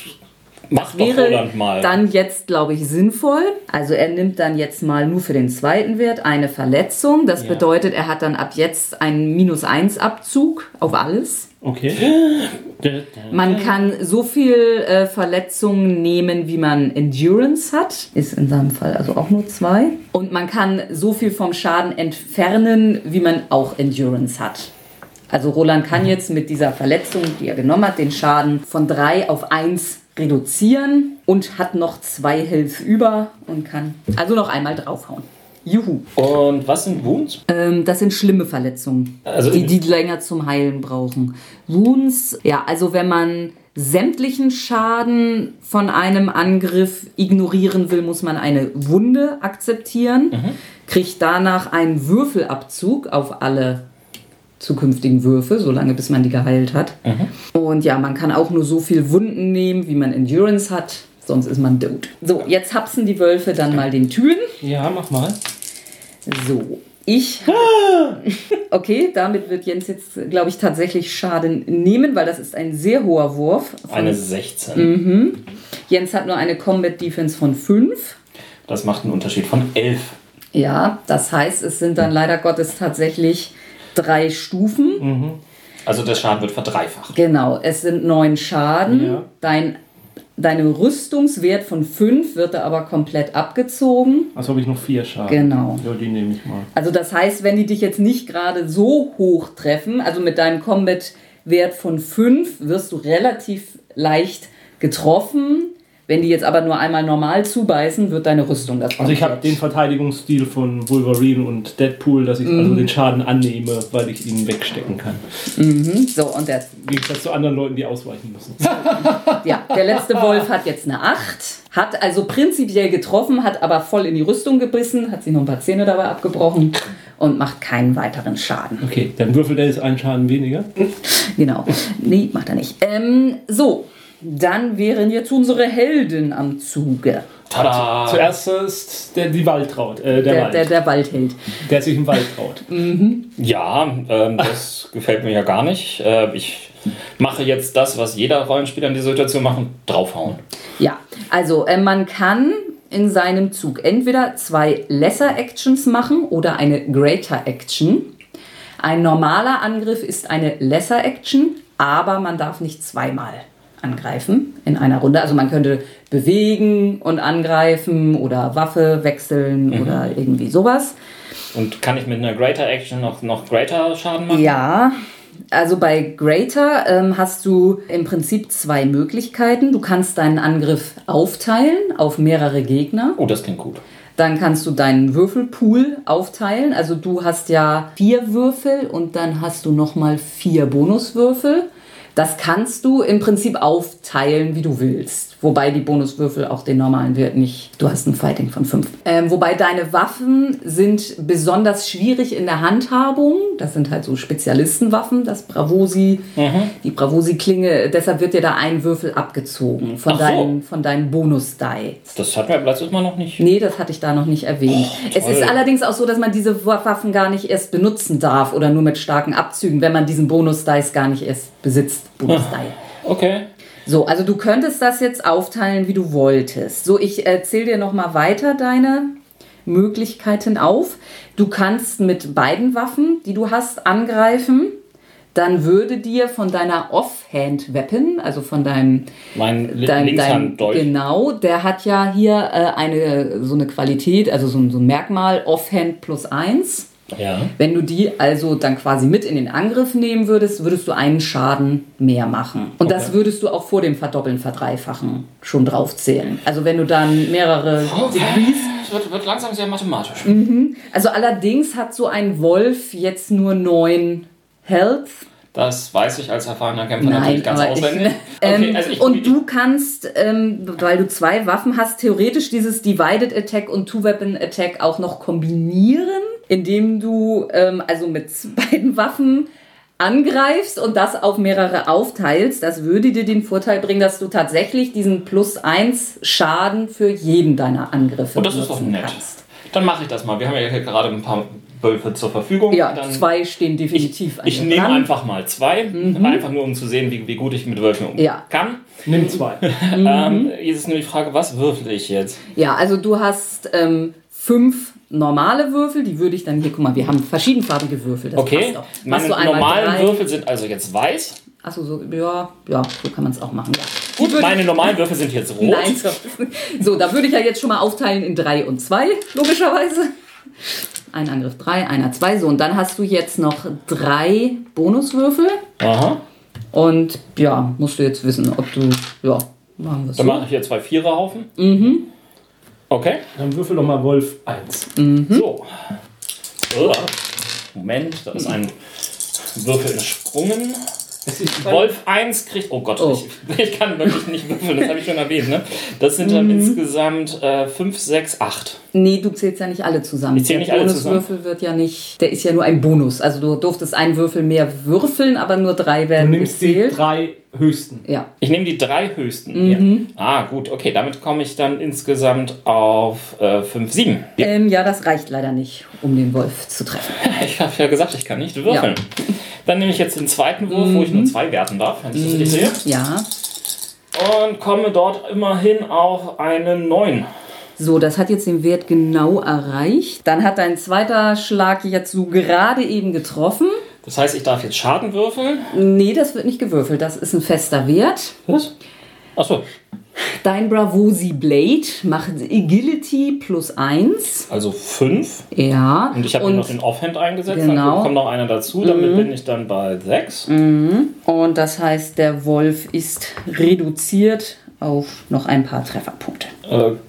macht doch wäre Roland mal. dann jetzt, glaube ich, sinnvoll. Also er nimmt dann jetzt mal nur für den zweiten Wert eine Verletzung. Das Ja. bedeutet, er hat dann ab jetzt einen minus 1 Abzug auf alles. Okay. Man kann so viel äh, Verletzungen nehmen, wie man Endurance hat. Ist in seinem Fall also auch nur zwei. Und man kann so viel vom Schaden entfernen, wie man auch Endurance hat. Also Roland kann jetzt mit dieser Verletzung, die er genommen hat, den Schaden von drei auf eins reduzieren und hat noch zwei Health über und kann also noch einmal draufhauen. Juhu. Und was sind Wounds? Ähm, das sind schlimme Verletzungen, Also- die, die länger zum Heilen brauchen. Wounds, ja, also wenn man sämtlichen Schaden von einem Angriff ignorieren will, muss man eine Wunde akzeptieren, kriegt danach einen Würfelabzug auf alle zukünftigen Würfe, solange bis man die geheilt hat. Und ja, man kann auch nur so viel Wunden nehmen, wie man Endurance hat, sonst ist man tot. So, jetzt hapsen die Wölfe dann mal den Türen. Ja, mach mal. So, ich. Okay, damit wird Jens jetzt, glaube ich, tatsächlich Schaden nehmen, weil das ist ein sehr hoher Wurf. Eine 16. Mhm. Jens hat nur eine Combat Defense von 5. Das macht einen Unterschied von 11. Ja, das heißt, es sind dann leider Gottes tatsächlich drei Stufen. Also der Schaden wird verdreifacht. Genau, es sind neun Schaden. Ja. Dein, deine Rüstungswert von 5 wird da aber komplett abgezogen. Also habe ich noch vier Schaden. Genau. Ja, die nehme ich mal. Also das heißt, wenn die dich jetzt nicht gerade so hoch treffen, also mit deinem Combat-Wert von 5 wirst du relativ leicht getroffen. Wenn die jetzt aber nur einmal normal zubeißen, wird deine Rüstung das Also ich habe den Verteidigungsstil von Wolverine und Deadpool, dass ich also den Schaden annehme, weil ich ihn wegstecken kann. So, und der, Im Gegensatz zu anderen Leuten, die ausweichen müssen. ja, der letzte Wolf hat jetzt eine 8, hat also prinzipiell getroffen, hat aber voll in die Rüstung gebissen, hat sich noch ein paar Zähne dabei abgebrochen und macht keinen weiteren Schaden. Okay, dann würfelt er jetzt einen Schaden weniger. Genau. Nee, macht er nicht. Ähm, so, dann wären jetzt unsere Helden am Zuge. Tada! Zuerst ist der, die Waldraut, äh, der, Der, Wald, der, der, der Waldheld. sich im Wald traut. Ja, ähm, das gefällt mir ja gar nicht. Äh, ich mache jetzt das, was jeder Rollenspieler in dieser Situation macht, draufhauen. Ja, also äh, man kann in seinem Zug entweder zwei Lesser Actions machen oder eine Greater Action. Ein normaler Angriff ist eine Lesser Action, aber man darf nicht zweimal angreifen in einer Runde. Also man könnte bewegen und angreifen oder Waffe wechseln oder irgendwie sowas. Und kann ich mit einer Greater Action noch, noch Greater Schaden machen? Ja, Also bei Greater ähm, hast du im Prinzip zwei Möglichkeiten. Du kannst deinen Angriff aufteilen auf mehrere Gegner. Oh, das klingt gut. Dann kannst du deinen Würfelpool aufteilen. Also du hast ja vier Würfel und dann hast du nochmal vier Bonuswürfel. Das kannst du im Prinzip aufteilen, wie du willst. Wobei die Bonuswürfel auch den normalen Wert nicht. Du hast ein Fighting von 5. Ähm, wobei deine Waffen sind besonders schwierig in der Handhabung. Das sind halt so Spezialistenwaffen, das Bravosi, die Bravosi-Klinge. Deshalb wird dir da ein Würfel abgezogen von Ach so. deinen, von deinen Bonus-Die. Das hatten wir letztes Mal noch nicht. Nee, das hatte ich da noch nicht erwähnt. es ist allerdings auch so, dass man diese Waffen gar nicht erst benutzen darf oder nur mit starken Abzügen, wenn man diesen Bonus-Dice gar nicht erst besitzt. Bonus-Die. Okay. So, also du könntest das jetzt aufteilen, wie du wolltest. So, ich erzähle dir nochmal weiter deine Möglichkeiten auf. Du kannst mit beiden Waffen, die du hast, angreifen. Dann würde dir von deiner Offhand-Weapon, also von deinem Mein dein, dein, genau, der hat ja hier äh, eine so eine Qualität, also so, so ein Merkmal Offhand plus eins. Ja. Wenn du die also dann quasi mit in den Angriff nehmen würdest, würdest du einen Schaden mehr machen. Und das Okay. würdest du auch vor dem Verdoppeln, Verdreifachen schon draufzählen. Also wenn du dann mehrere Degrees Es wird, wird langsam sehr mathematisch. also allerdings hat so ein Wolf jetzt nur neun Health. Das weiß ich als erfahrener Kämpfer natürlich ganz auswendig. Ich, Okay, ähm, also ich, und du kannst, ähm, weil du zwei Waffen hast, theoretisch dieses Divided Attack und Two-Weapon Attack auch noch kombinieren, indem du ähm, also mit beiden Waffen angreifst und das auf mehrere aufteilst. Das würde dir den Vorteil bringen, dass du tatsächlich diesen plus eins Schaden für jeden deiner Angriffe Oh, das ist doch nett. kannst. Dann mache ich das mal. Wir haben ja hier gerade ein paar Wölfe zur Verfügung. Ja, Dann zwei stehen definitiv an Ich dir nehme einfach mal zwei, einfach nur um zu sehen, wie, wie gut ich mit Wölfen umgehen Ja. kann. Nimm zwei. Ähm, jetzt ist nur die Frage, was würfel ich jetzt? Ja, also du hast ähm, fünf normale Würfel, die würde ich dann hier, guck mal, wir haben verschiedenfarbige Würfel. Das Okay, passt auch. meine normalen drei. Würfel sind also jetzt weiß. Achso, so, ja, ja, so kann man es auch machen. Ja. Gut, meine normalen Würfel sind jetzt rot. Nein, so. so, da würde ich ja jetzt schon mal aufteilen in drei und zwei, logischerweise. Ein Angriff drei, einer zwei, so. Und dann hast du jetzt noch drei Bonuswürfel. Aha. Und ja, musst du jetzt wissen, ob du, ja, machen wir es Dann so. mache ich hier zwei Viererhaufen. Okay. Dann würfel doch mal Wolf 1. So. Ugh. Moment, da ist ein Würfel entsprungen. Wolf 1 kriegt. Oh Gott, Oh. Ich, ich kann wirklich nicht würfeln, das habe ich schon erwähnt. Ne? Das sind Mhm. dann insgesamt 5, 6, 8. Nee, du zählst ja nicht alle zusammen. Ich zähl nicht der alle Bonuswürfel wird ja nicht, der ist ja nur ein Bonus. Also du durftest einen Würfel mehr würfeln, aber nur drei Du werden nimmst die gezählt. drei höchsten. Ja. Ich nehme die drei höchsten Mhm. hier. Ah, gut, okay, damit komme ich dann insgesamt auf 5, 7. Ähm, ja, das reicht leider nicht, um den Wolf zu treffen. Ich habe ja gesagt, ich kann nicht würfeln. Dann nehme ich jetzt den zweiten Wurf, wo ich Mhm. nur zwei werten darf, wenn ich das richtig sehe. Ja. Und komme dort immerhin auf eine 9. So, das hat jetzt den Wert genau erreicht. Dann hat dein zweiter Schlag jetzt so gerade eben getroffen. Das heißt, ich darf jetzt Schaden würfeln. Nee, das wird nicht gewürfelt. Das ist ein fester Wert. Was? Achso, Dein Bravosi Blade macht Agility plus 1. also 5. Ja. Und ich habe hier noch den Offhand eingesetzt, dann Genau. kommt noch einer dazu, damit bin ich dann bei 6. Und das heißt, der Wolf ist reduziert auf noch ein paar Trefferpunkte.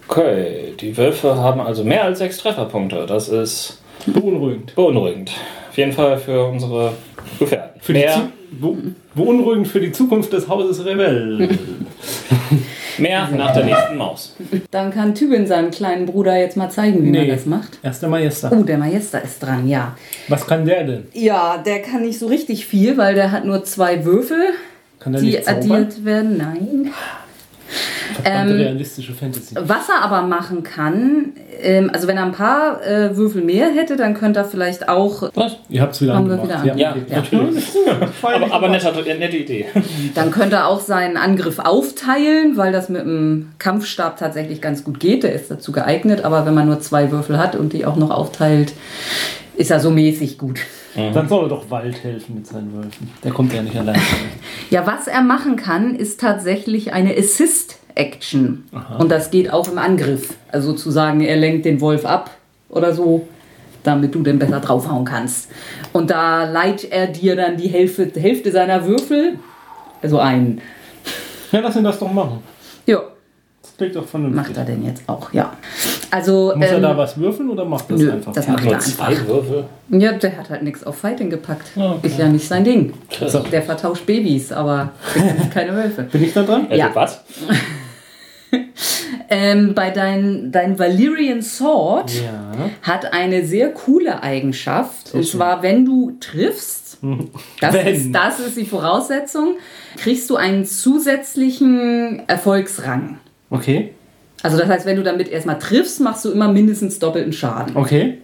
Okay, die Wölfe haben also mehr als 6 Trefferpunkte. Das ist Beunruhigend. beunruhigend. Auf jeden Fall für unsere Gefährten. Für die mehr, Zu Be beunruhigend für die Zukunft des Hauses Rebell. mehr nach der nächsten Maus. Dann kann Tübin seinem kleinen Bruder jetzt mal zeigen, wie man Nee. das macht. Erster Majester. Oh, der Majester ist dran, ja. Was kann der denn? Ja, der kann nicht so richtig viel, weil der hat nur zwei Würfel, Kann der die addiert werden. Nein. Verdammte Ähm, realistische Fantasy. Was er aber machen kann, ähm, also wenn er ein paar äh, Würfel mehr hätte, dann könnte er vielleicht auch, Was? Ihr habt es wieder Haben wir angemacht. wieder an. Ja, geklickt. natürlich. Aber, aber äh, nette Idee. dann könnte er auch seinen Angriff aufteilen, weil das mit dem Kampfstab tatsächlich ganz gut geht. Der ist dazu geeignet, aber wenn man nur zwei Würfel hat und die auch noch aufteilt, ist er so mäßig gut. Dann soll er doch Wald helfen mit seinen Wölfen. Der kommt ja nicht allein. Ja, was er machen kann, ist tatsächlich eine Assist-Action. Und das geht auch im Angriff. Also sozusagen, er lenkt den Wolf ab oder so. damit du dann besser draufhauen kannst. Und da leiht er dir dann die Hälfte, Hälfte seiner Würfel, also ein. Ja, lass ihn das doch machen. Ja, Das klingt doch vernünftig. macht er denn jetzt auch, ja. Also, Muss er ähm, da was würfeln oder macht das nö, einfach? das macht er Nur einfach. zwei Würfel. Ja, der hat halt nichts auf Fighting gepackt. Ah, okay. Ist ja nicht sein Ding. So. Der vertauscht Babys, aber keine Wölfe. Bin ich da dran? Äh, Ja. Was? Ähm, bei dein, dein Valyrian Sword Ja. hat eine sehr coole Eigenschaft. Und zwar, wenn du triffst, das, Wenn. ist, das ist die Voraussetzung, kriegst du einen zusätzlichen Erfolgsrang. Okay. Also das heißt, wenn du damit erstmal triffst, machst du immer mindestens doppelten Schaden. Okay.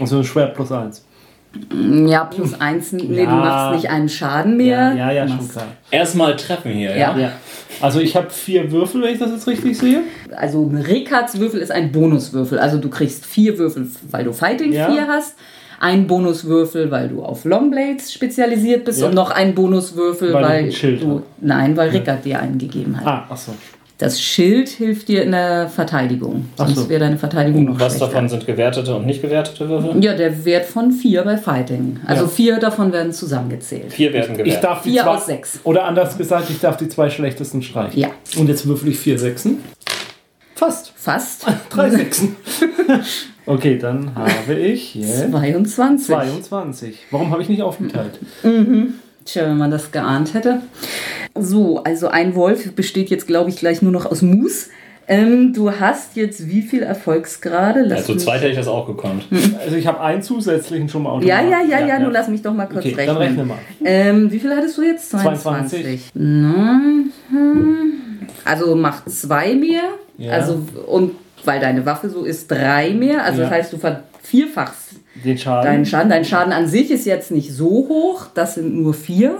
Also Schwert plus eins. Ja, plus eins, nee, du Ja. machst nicht einen Schaden mehr. Ja, ja, Du schon klar. Erstmal treffen hier, ja? Ja. Ja. Also ich habe vier Würfel, wenn ich das jetzt richtig sehe. Also Rikards Würfel ist ein Bonuswürfel. Also du kriegst vier Würfel, weil du Fighting Ja. 4 hast. Ein Bonuswürfel, weil du auf Longblades spezialisiert bist. Ja. Und noch ein Bonuswürfel, Weil du weil, ein du. Nein, weil Rickard dir einen gegeben hat. Ah, ach so. Das Schild hilft dir in der Verteidigung. Sonst so. wäre deine Verteidigung noch Was schlechter. davon sind gewertete und nicht gewertete Würfel? Ja, der Wert von vier bei Fighting. Also Ja. vier davon werden zusammengezählt. Vier werden Ich gewertet. darf die Vier zwei, aus sechs. Oder anders gesagt, ich darf die zwei schlechtesten streichen. Ja. Und jetzt würfel ich vier Sechsen. Fast. Fast. Drei Sechsen. okay, dann habe ich jetzt 22. 22. Warum habe ich nicht aufgeteilt? Tja, wenn man das geahnt hätte. So, also ein Wolf besteht jetzt, glaube ich, gleich nur noch aus Mus. Ähm, du hast jetzt wie viel Erfolgsgrade? Lass Also mich- zweit hätte ich das auch gekonnt. Also ich habe einen zusätzlichen schon mal Ja, ja, automatisch. ja, ja, nur lass mich doch mal kurz Okay, rechnen. dann rechne mal. Ähm, wie viel hattest du jetzt? 22. 22. Mhm. Also macht zwei mehr. Ja. Also, und weil deine Waffe so ist, drei mehr. Also Ja. das heißt, du vervierfachst Den Schaden. deinen Schaden. Dein Schaden an sich ist jetzt nicht so hoch. Das sind nur vier.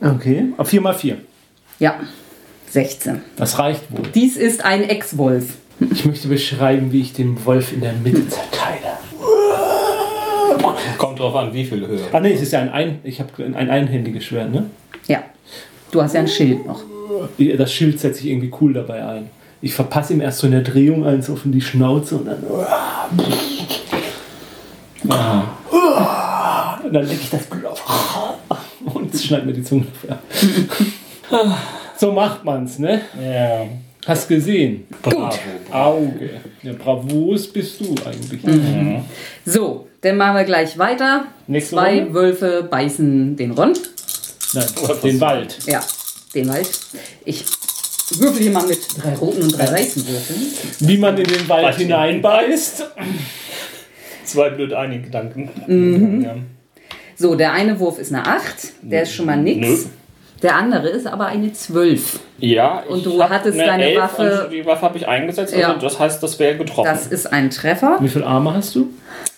Okay. Auf 4 mal 4. Ja, 16. Das reicht wohl. Dies ist ein Ex-Wolf. Ich möchte beschreiben, wie ich den Wolf in der Mitte zerteile. Kommt drauf an, wie viel Höhe. Ah ne, es ist ja ein, ein ich habe ein einhändiges Schwert, ne? Ja. Du hast ja ein Schild noch. Das Schild setze ich irgendwie cool dabei ein. Ich verpasse ihm erst so in der Drehung eins auf in die Schnauze und dann. Und dann lecke ich das Blut auf. Und es schneidet mir die Zunge ab. So macht man's, ne? Ja. Hast gesehen. Bravo. Auge. Ja, bravos bist du eigentlich. So, dann machen wir gleich weiter. Nächste Zwei Runde? Wölfe beißen den Ron. Nein, den Wald. Ja, den Wald. Ich würfel hier mal mit drei roten und drei weißen Würfeln. Wie man in den Wald hineinbeißt. Zwei blöd einige Gedanken. Ja. So, der eine Wurf ist eine 8. Der ist schon mal nix. Nö. Der andere ist aber eine 12. Ja, Und ich du hab hattest eine deine Elf Waffe- Und die Waffe habe ich eingesetzt, also Ja. das heißt, das wäre getroffen. Das ist ein Treffer. Wie viel Arme hast du?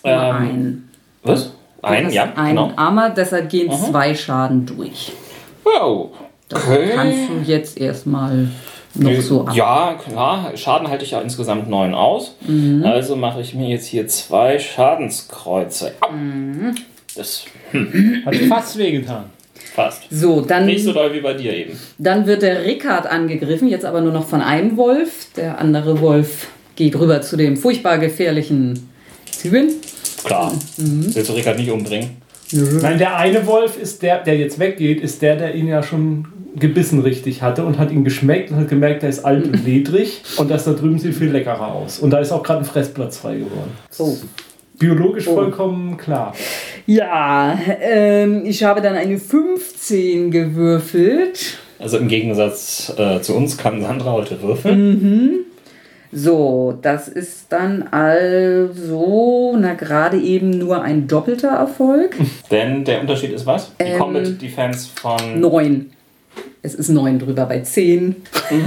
Nur Ähm, ein. Was? Ein, Das ja, ein genau. Armer, deshalb gehen zwei Schaden durch. Wow. Das Okay. kannst du jetzt erstmal noch so ab. Ja, klar. Schaden halte ich ja insgesamt neun aus. Mhm. Also mache ich mir jetzt hier zwei Schadenskreuze. Mhm. Das Hat fast wehgetan. passt. So, dann, Nicht so doll wie bei dir eben. dann wird der Rickard angegriffen, jetzt aber nur noch von einem Wolf. Der andere Wolf geht rüber zu dem furchtbar gefährlichen Zwiebeln. Klar. Mhm. Willst du Rickard nicht umbringen? Nein, der eine Wolf ist der, der jetzt weggeht, ist der, der ihn ja schon gebissen richtig hatte und hat ihn geschmeckt und hat gemerkt, der ist alt und ledrig und das da drüben sieht viel leckerer aus. Und da ist auch gerade ein Fressplatz frei geworden. Oh. Biologisch vollkommen klar. Ja, ähm, ich habe dann eine 15 gewürfelt. Also im Gegensatz äh, zu uns kann Sandra heute würfeln. Mhm. So, das ist dann also, na gerade eben nur ein doppelter Erfolg. Denn der Unterschied ist was? Die Ähm, Combat Defense von. Neun. Es ist neun drüber bei zehn.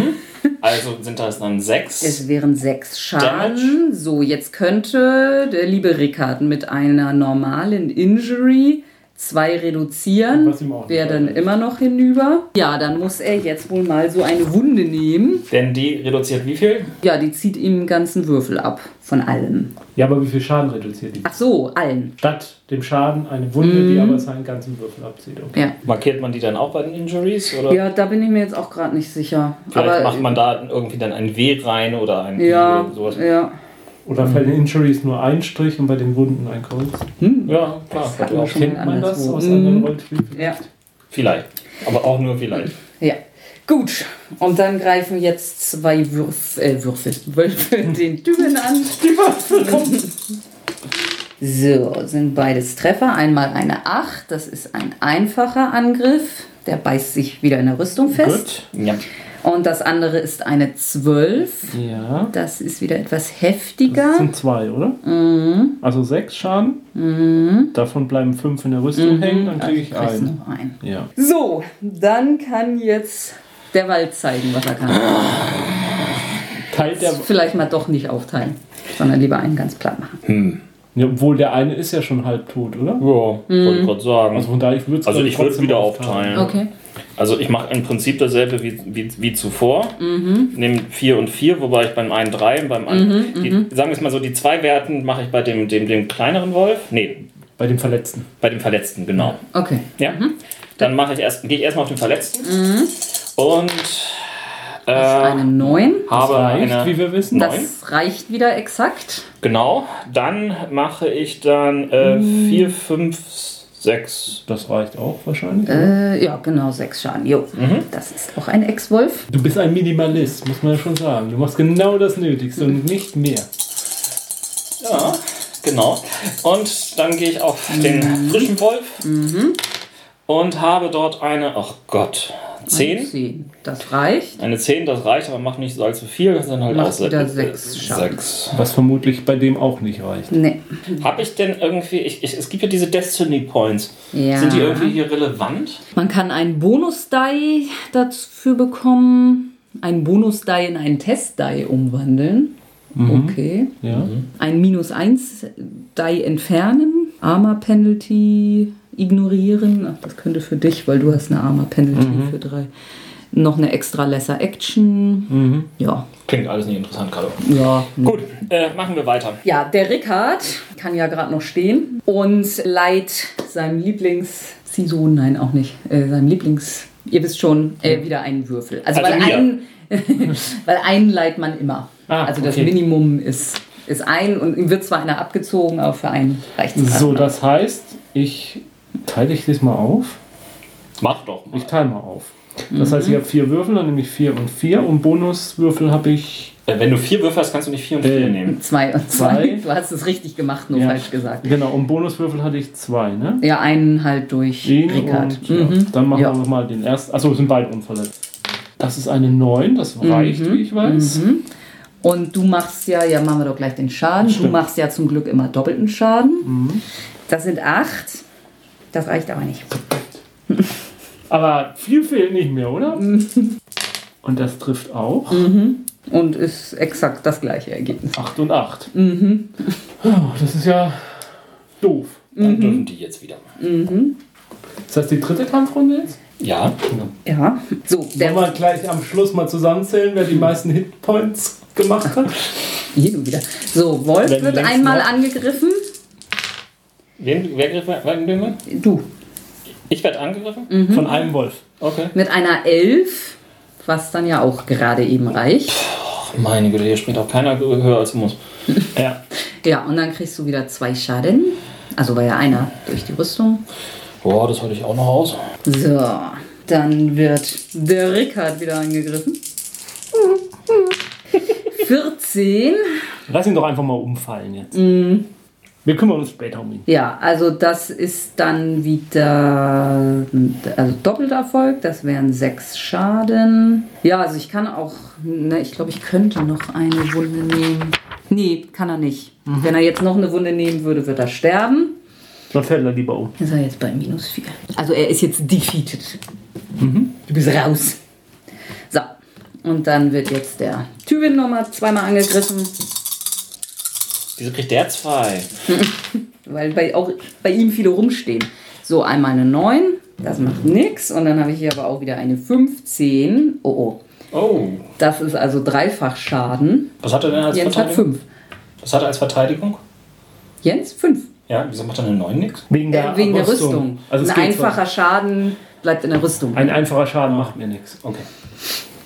Also sind das dann sechs. Es wären sechs Schaden. Damage. So, jetzt könnte der liebe Rickard mit einer normalen Injury zwei reduzieren. Wäre dann immer noch hinüber. Ja, dann muss er jetzt wohl mal so eine Wunde nehmen. Denn die reduziert wie viel? Ja, die zieht ihm einen ganzen Würfel ab. Von allem. Ja, aber wie viel Schaden reduziert die? Ach so, allen. Statt dem Schaden eine Wunde, die aber seinen ganzen Würfel abzieht. Okay. Ja. Markiert man die dann auch bei den Injuries? Oder Ja, da bin ich mir jetzt auch gerade nicht sicher. vielleicht Aber macht man da irgendwie dann ein W rein oder ein ja, sowas? ja. Oder bei den Injuries nur ein Strich und bei den Wunden ein Kreuz. Ja, klar. wir schon Kennt man das aus Mhm. anderen Rollenspielen? Ja. Vielleicht. Aber auch nur vielleicht. Ja. Gut, und dann greifen jetzt zwei Würf äh, Würfel, Wölfe den Dübel an. So, sind beides Treffer. Einmal eine 8, das ist ein einfacher Angriff. Der beißt sich wieder in der Rüstung fest. Gut. Ja. Und das andere ist eine 12. Ja. Das ist wieder etwas Das heftiger. sind zwei, oder? Also sechs Schaden. Davon bleiben fünf in der Rüstung hängen, dann kriege ich Kriegst einen. noch einen. Ja. So, dann kann jetzt der Wald zeigen, was er kann. Teilt der, Vielleicht mal doch nicht aufteilen, sondern lieber einen ganz platt machen. ja, obwohl der eine ist ja schon halb tot, oder? Ja, wollte ich gerade sagen. Also von daher, ich würde es Also ich würde wieder aufteilen. Okay. Also ich mache im Prinzip dasselbe wie, wie, wie zuvor. Nehme 4 und 4, wobei ich beim einen 3 und beim anderen. die, sagen wir es mal so, die zwei Werten mache ich bei dem, dem, dem kleineren Wolf. Nee, Bei dem Verletzten. bei dem Verletzten, genau. Okay. Ja. Dann mache ich erst, gehe ich erstmal auf den Verletzten und äh, Eine 9. habe Reicht, eine wie wir wissen. Neun. Das reicht wieder exakt. Genau. Dann mache ich dann äh, 4, 5, 6. Das reicht auch wahrscheinlich. Äh, ja, genau, 6 Schaden. Jo. Das ist auch ein Ex-Wolf. Du bist ein Minimalist, muss man ja schon sagen. Du machst genau das Nötigste und nicht mehr. Ja, genau. Und dann gehe ich auf den frischen Wolf und habe dort eine, ach Gott, 10. 10. Das reicht. Eine 10, das reicht, aber macht nicht allzu viel. Das sind halt Macht auch wieder äh, sechs Schaden. sechs. Was vermutlich bei dem auch nicht reicht. Nee. Habe ich denn irgendwie, ich, ich, es gibt ja diese Destiny Points. Ja. Sind die irgendwie hier relevant? Man kann einen Bonus-Die dafür bekommen. Einen Bonus-Die in einen Test-Die umwandeln. Okay. Ja. Ein Minus 1 Die entfernen. Armor Penalty ignorieren. Ach, das könnte für dich, weil du hast eine Armor Penalty für drei. Noch eine extra Lesser Action. Ja. Klingt alles nicht interessant gerade. Ja. Gut, äh, machen wir weiter. Ja, der Rickard kann ja gerade noch stehen und leiht seinem Lieblings... Siso, nein, auch nicht. Äh, seinem Lieblings... Ihr wisst schon, äh, wieder einen Würfel. Also, Also weil, einen, weil einen leiht man immer. Ah, also das okay. Minimum ist, ist ein und ihm wird zwar einer abgezogen, aber für einen reicht es. So, das heißt, ich teile ich das mal auf. Mach doch mal. Ich teile mal auf. Das heißt, ich habe vier Würfel, dann nehme ich vier und vier und Bonuswürfel habe ich. Äh, wenn du vier Würfel hast, kannst du nicht vier und vier Äh, nehmen. Zwei und zwei. Zwei. Du hast es richtig gemacht, nur Ja. falsch gesagt. Genau, und Bonuswürfel hatte ich zwei, ne? Ja, einen halt durch Den Rickard. und, ja. Mhm. Dann machen Ja. wir mal den ersten. Achso, sind beide unverletzt. Das ist eine 9, das reicht, Mhm. wie ich weiß. Und du machst ja, ja, machen wir doch gleich den Schaden. Du Stimmt. Mhm. machst ja zum Glück immer doppelten Schaden. Das sind acht. Das reicht aber nicht. Aber viel fehlt nicht mehr, oder? Mhm. Und das trifft auch. Und ist exakt das gleiche Ergebnis. 8 und 8. Mhm. Oh, das ist ja doof. Dann dürfen die jetzt wieder. Das heißt, die dritte Kampfrunde jetzt? Ja. Ja. So, Wollen wir gleich am Schluss mal zusammenzählen, wer die meisten Hitpoints gemacht hat? hier du wieder. So, Wolf Wenn wird einmal noch- angegriffen. Wen, wer griff wen? Du. Ich werde angegriffen? Mhm. Von einem Wolf. Okay. Mit einer Elf, was dann ja auch gerade eben reicht. Ach, meine Güte, hier springt auch keiner höher als muss. Ja. Ja, und dann kriegst du wieder zwei Schaden. Also war ja einer durch die Rüstung. Boah, das halte ich auch noch aus. So, dann wird der Rickard wieder angegriffen. 14. Lass ihn doch einfach mal umfallen jetzt. Mhm. Wir kümmern uns später um ihn. Ja, also das ist dann wieder also doppelter Erfolg. Das wären sechs Schaden. Ja, also ich kann auch, ne, ich glaube, ich könnte noch eine Wunde nehmen. Nee, kann er nicht. Wenn er jetzt noch eine Wunde nehmen würde, wird er sterben. Dann fällt er lieber um. Ist er jetzt bei minus 4. Also er ist jetzt defeated. Du bist raus. Und dann wird jetzt der Tywin nochmal zweimal angegriffen. Wieso kriegt der zwei? Weil bei, auch bei ihm viele rumstehen. So, einmal eine 9. Das macht nix. Und dann habe ich hier aber auch wieder eine 15. Oh oh. Oh. Das ist also dreifach Schaden. Was hat er denn als Jens hat Verteidigung? 5. Was hat er als Verteidigung? Jens 5. Ja, wieso macht er eine 9 nix? Wegen Äh, wegen der Rüstung. Also Ein einfacher Schaden bleibt in der Rüstung. Ein einfacher Schaden macht mir nichts. Okay.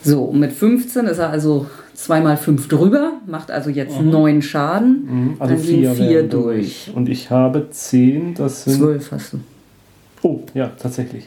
So, und mit 15 ist er also zweimal fünf drüber, macht also jetzt neun Schaden. Also Dann sind vier, vier wären durch. Und ich habe zehn, das sind. Zwölf hast du. Oh, ja, tatsächlich.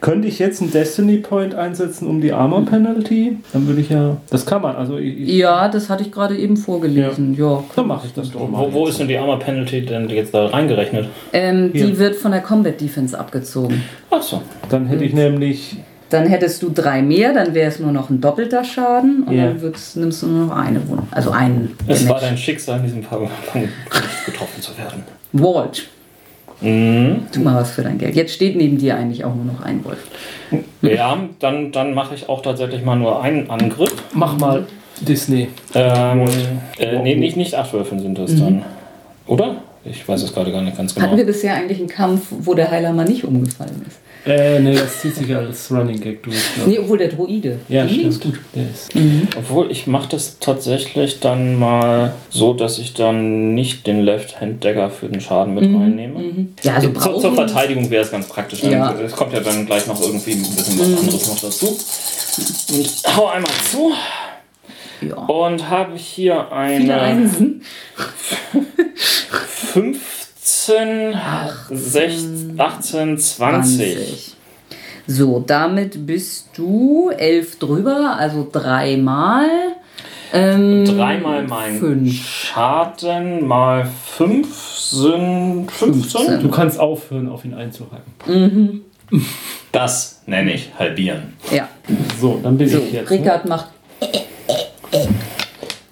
Könnte ich jetzt einen Destiny Point einsetzen um die Armor Penalty? Dann würde ich ja. Das kann man, also ich, ich, Ja, das hatte ich gerade eben vorgelesen. Ja. dann mache ich das doch mal. Wo, wo ist denn die Armor Penalty denn jetzt da reingerechnet? Ähm, die wird von der Combat Defense abgezogen. Ach so. Dann hätte ich nämlich. Dann hättest du drei mehr, dann wäre es nur noch ein doppelter Schaden und Ja. dann nimmst du nur noch eine Wunde. Also einen. Es war dein Schicksal, in diesem Fall getroffen zu werden. Walt, Mhm. tu mal was für dein Geld. Jetzt steht neben dir eigentlich auch nur noch ein Wolf. Ja, dann, dann mache ich auch tatsächlich mal nur einen Angriff. Mach mal Disney. Ähm, äh, nee, nicht, nicht acht Würfeln sind das dann. Oder? Ich weiß es gerade gar nicht ganz genau. Hatten wir bisher eigentlich einen Kampf, wo der Heiler mal nicht umgefallen ist? Äh, nee, das zieht sich als Running Gag durch. Nee, obwohl der Droide. Ja, der ist gut. Der ist. Mhm. Obwohl, ich mache das tatsächlich dann mal so, dass ich dann nicht den Left-Hand-Dagger für den Schaden mit mhm. reinnehme. Mhm. Ja, also zu, zur Verteidigung wäre es ganz praktisch. Ja. Es kommt ja dann gleich noch irgendwie ein bisschen was mhm. anderes noch dazu. Und hau einmal zu. Ja. Und habe hier eine 5 17, 18, 18 20. 20. So, damit bist du elf drüber, also dreimal. Ähm, dreimal mein fünf. Schaden mal fünf sind 15. 15. Du kannst aufhören, auf ihn einzuhalten. Mhm. Das nenne ich halbieren. Ja. So, dann bin so, ich jetzt. Rickard ne? macht.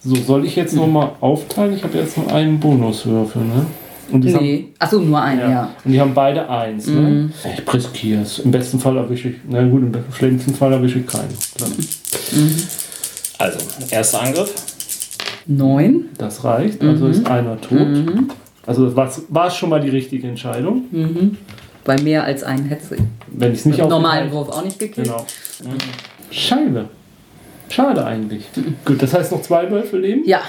So, soll ich jetzt nochmal aufteilen? Ich habe jetzt noch einen Bonuswürfel, ne? Und die haben, Nee. Achso, nur ein, ja. ja. Und die haben beide eins, ne? Ich riskiere es. Im besten Fall erwische ich. Na gut, im schlimmsten Fall erwische ich keinen. Klar. Also, erster Angriff. Neun. Das reicht, also ist einer tot. Also war war schon mal die richtige Entscheidung. Bei mehr als einen hätte sie. Wenn ich es nicht auf normalen Wurf auch nicht gekriegt. Genau. Scheibe. Schade eigentlich. Gut, das heißt noch zwei Wölfe leben Ja.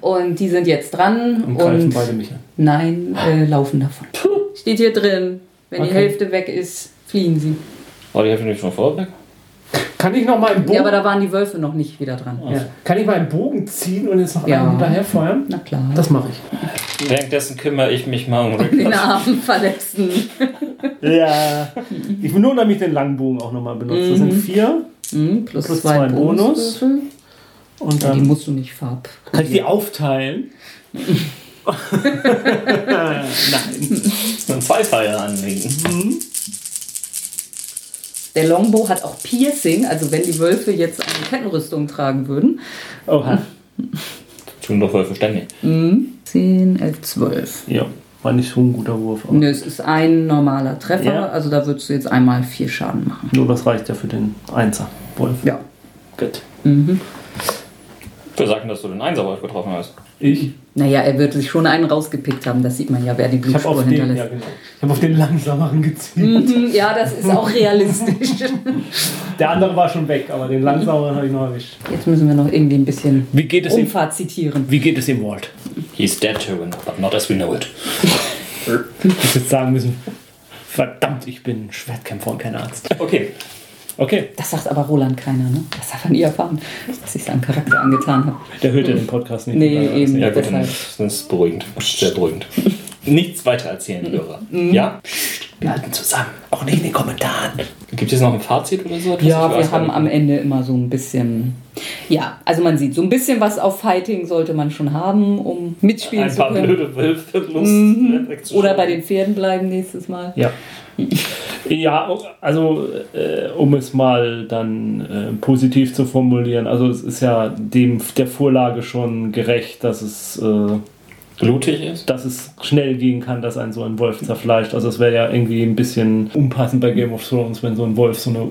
Und die sind jetzt dran und greifen und beide mich an. nein, äh, laufen davon. Steht hier drin. Wenn die Okay. Hälfte weg ist, fliehen sie. War die Hälfte nicht schon vorher weg? Kann ich noch mal einen Bogen, Ja, aber da waren die Wölfe noch nicht wieder dran. ja. Kann ich mal einen Bogen ziehen und jetzt noch Ja. einen hinterher feuern? Na klar. Das mache ich. Währenddessen kümmere ich mich mal um den Rick. armen Verletzten. Ja. Ich will nur nämlich den langen Bogen auch nochmal benutzen. Das sind vier. Mhm, plus, Plus zwei, zwei Bonus. Bonuswürfel. Und Ja, die dann musst du nicht farb. kann ich die aufteilen. Nein. einen Zweifeier anlegen. Der Longbow hat auch Piercing, also wenn die Wölfe jetzt eine Kettenrüstung tragen würden. Oha. Tun doch Wölfe ständig. 10, 11, 12. Ja, war nicht so ein guter Wurf. aber Nö, es ist ein normaler Treffer, Ja. also da würdest du jetzt einmal vier Schaden machen. Nur das reicht ja für den Einser. Wolf. Ja. Gut. Wir sagen, dass du den Einserwolf getroffen hast. Ich? Naja, er wird sich schon einen rausgepickt haben, das sieht man ja, wer die habe Blutspur auf, den, ja, hinterlässt. genau. ich hab auf den langsameren gezielt. Mhm, ja, das ist auch realistisch. Der andere war schon weg, aber den langsameren habe ich noch erwischt. Jetzt müssen wir noch irgendwie ein bisschen Wie geht es ihm? Umfahrt zitieren. Wie geht es ihm, Walt? He's dead, Tyrion, but not as we know it. Ich muss jetzt sagen müssen, verdammt, ich bin Schwertkämpfer und kein Arzt. Okay. Okay, Das sagt aber Roland keiner, ne? Das hat er nie erfahren, dass ich seinen Charakter angetan habe. der hört ja den Podcast nicht. Nee, eben. Ja, gut, Deshalb. ist das beruhigend. Sehr beruhigend. Nichts weiter erzählen, Hörer. Ja? Wir halten zusammen, auch nicht in den Kommentaren. Gibt es noch ein Fazit oder so? Ja, wir haben am Ende immer so ein bisschen. Ja, also man sieht, so ein bisschen was auf Fighting sollte man schon haben, um mitspielen ein zu paar können. blöde Wölfe Lust. Oder bei den Pferden bleiben nächstes Mal. Ja. Ja, also äh, um es mal dann äh, positiv zu formulieren, also es ist ja dem der Vorlage schon gerecht, dass es, äh, blutig ist. dass es schnell gehen kann, dass ein so ein Wolf zerfleischt. Also es wäre ja irgendwie ein bisschen unpassend bei Game of Thrones, wenn so ein Wolf so eine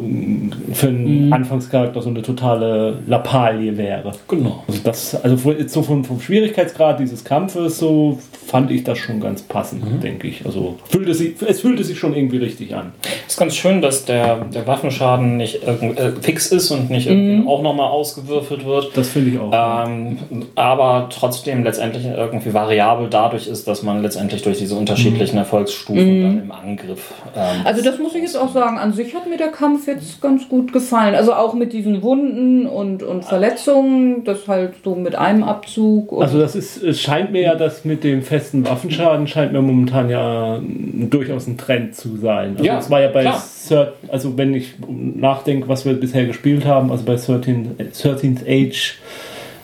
für einen Anfangscharakter so eine totale Lappalie wäre. Genau. Also das, also jetzt so vom, vom Schwierigkeitsgrad dieses Kampfes so fand ich das schon ganz passend, denke ich. Also fühlte sich, es fühlte sich schon irgendwie richtig an. Es ist ganz schön, dass der, der Waffenschaden nicht äh, fix ist und nicht irgendwie auch nochmal ausgewürfelt wird. Das finde ich auch. Ähm, aber trotzdem letztendlich irgendwie variabel dadurch ist, dass man letztendlich durch diese unterschiedlichen Erfolgsstufen dann im Angriff. Ähm, Also das muss ich jetzt auch sagen, an sich hat mir der Kampf jetzt ganz gut gefallen. Also auch mit diesen Wunden und, und Verletzungen, das halt so mit einem Abzug. Und Also das ist, es scheint mir ja, dass mit dem festen Waffenschaden scheint mir momentan ja durchaus ein Trend zu sein. Also Ja, das war ja bei klar. Thir- also wenn ich nachdenke, was wir bisher gespielt haben, also bei 13, 13th Age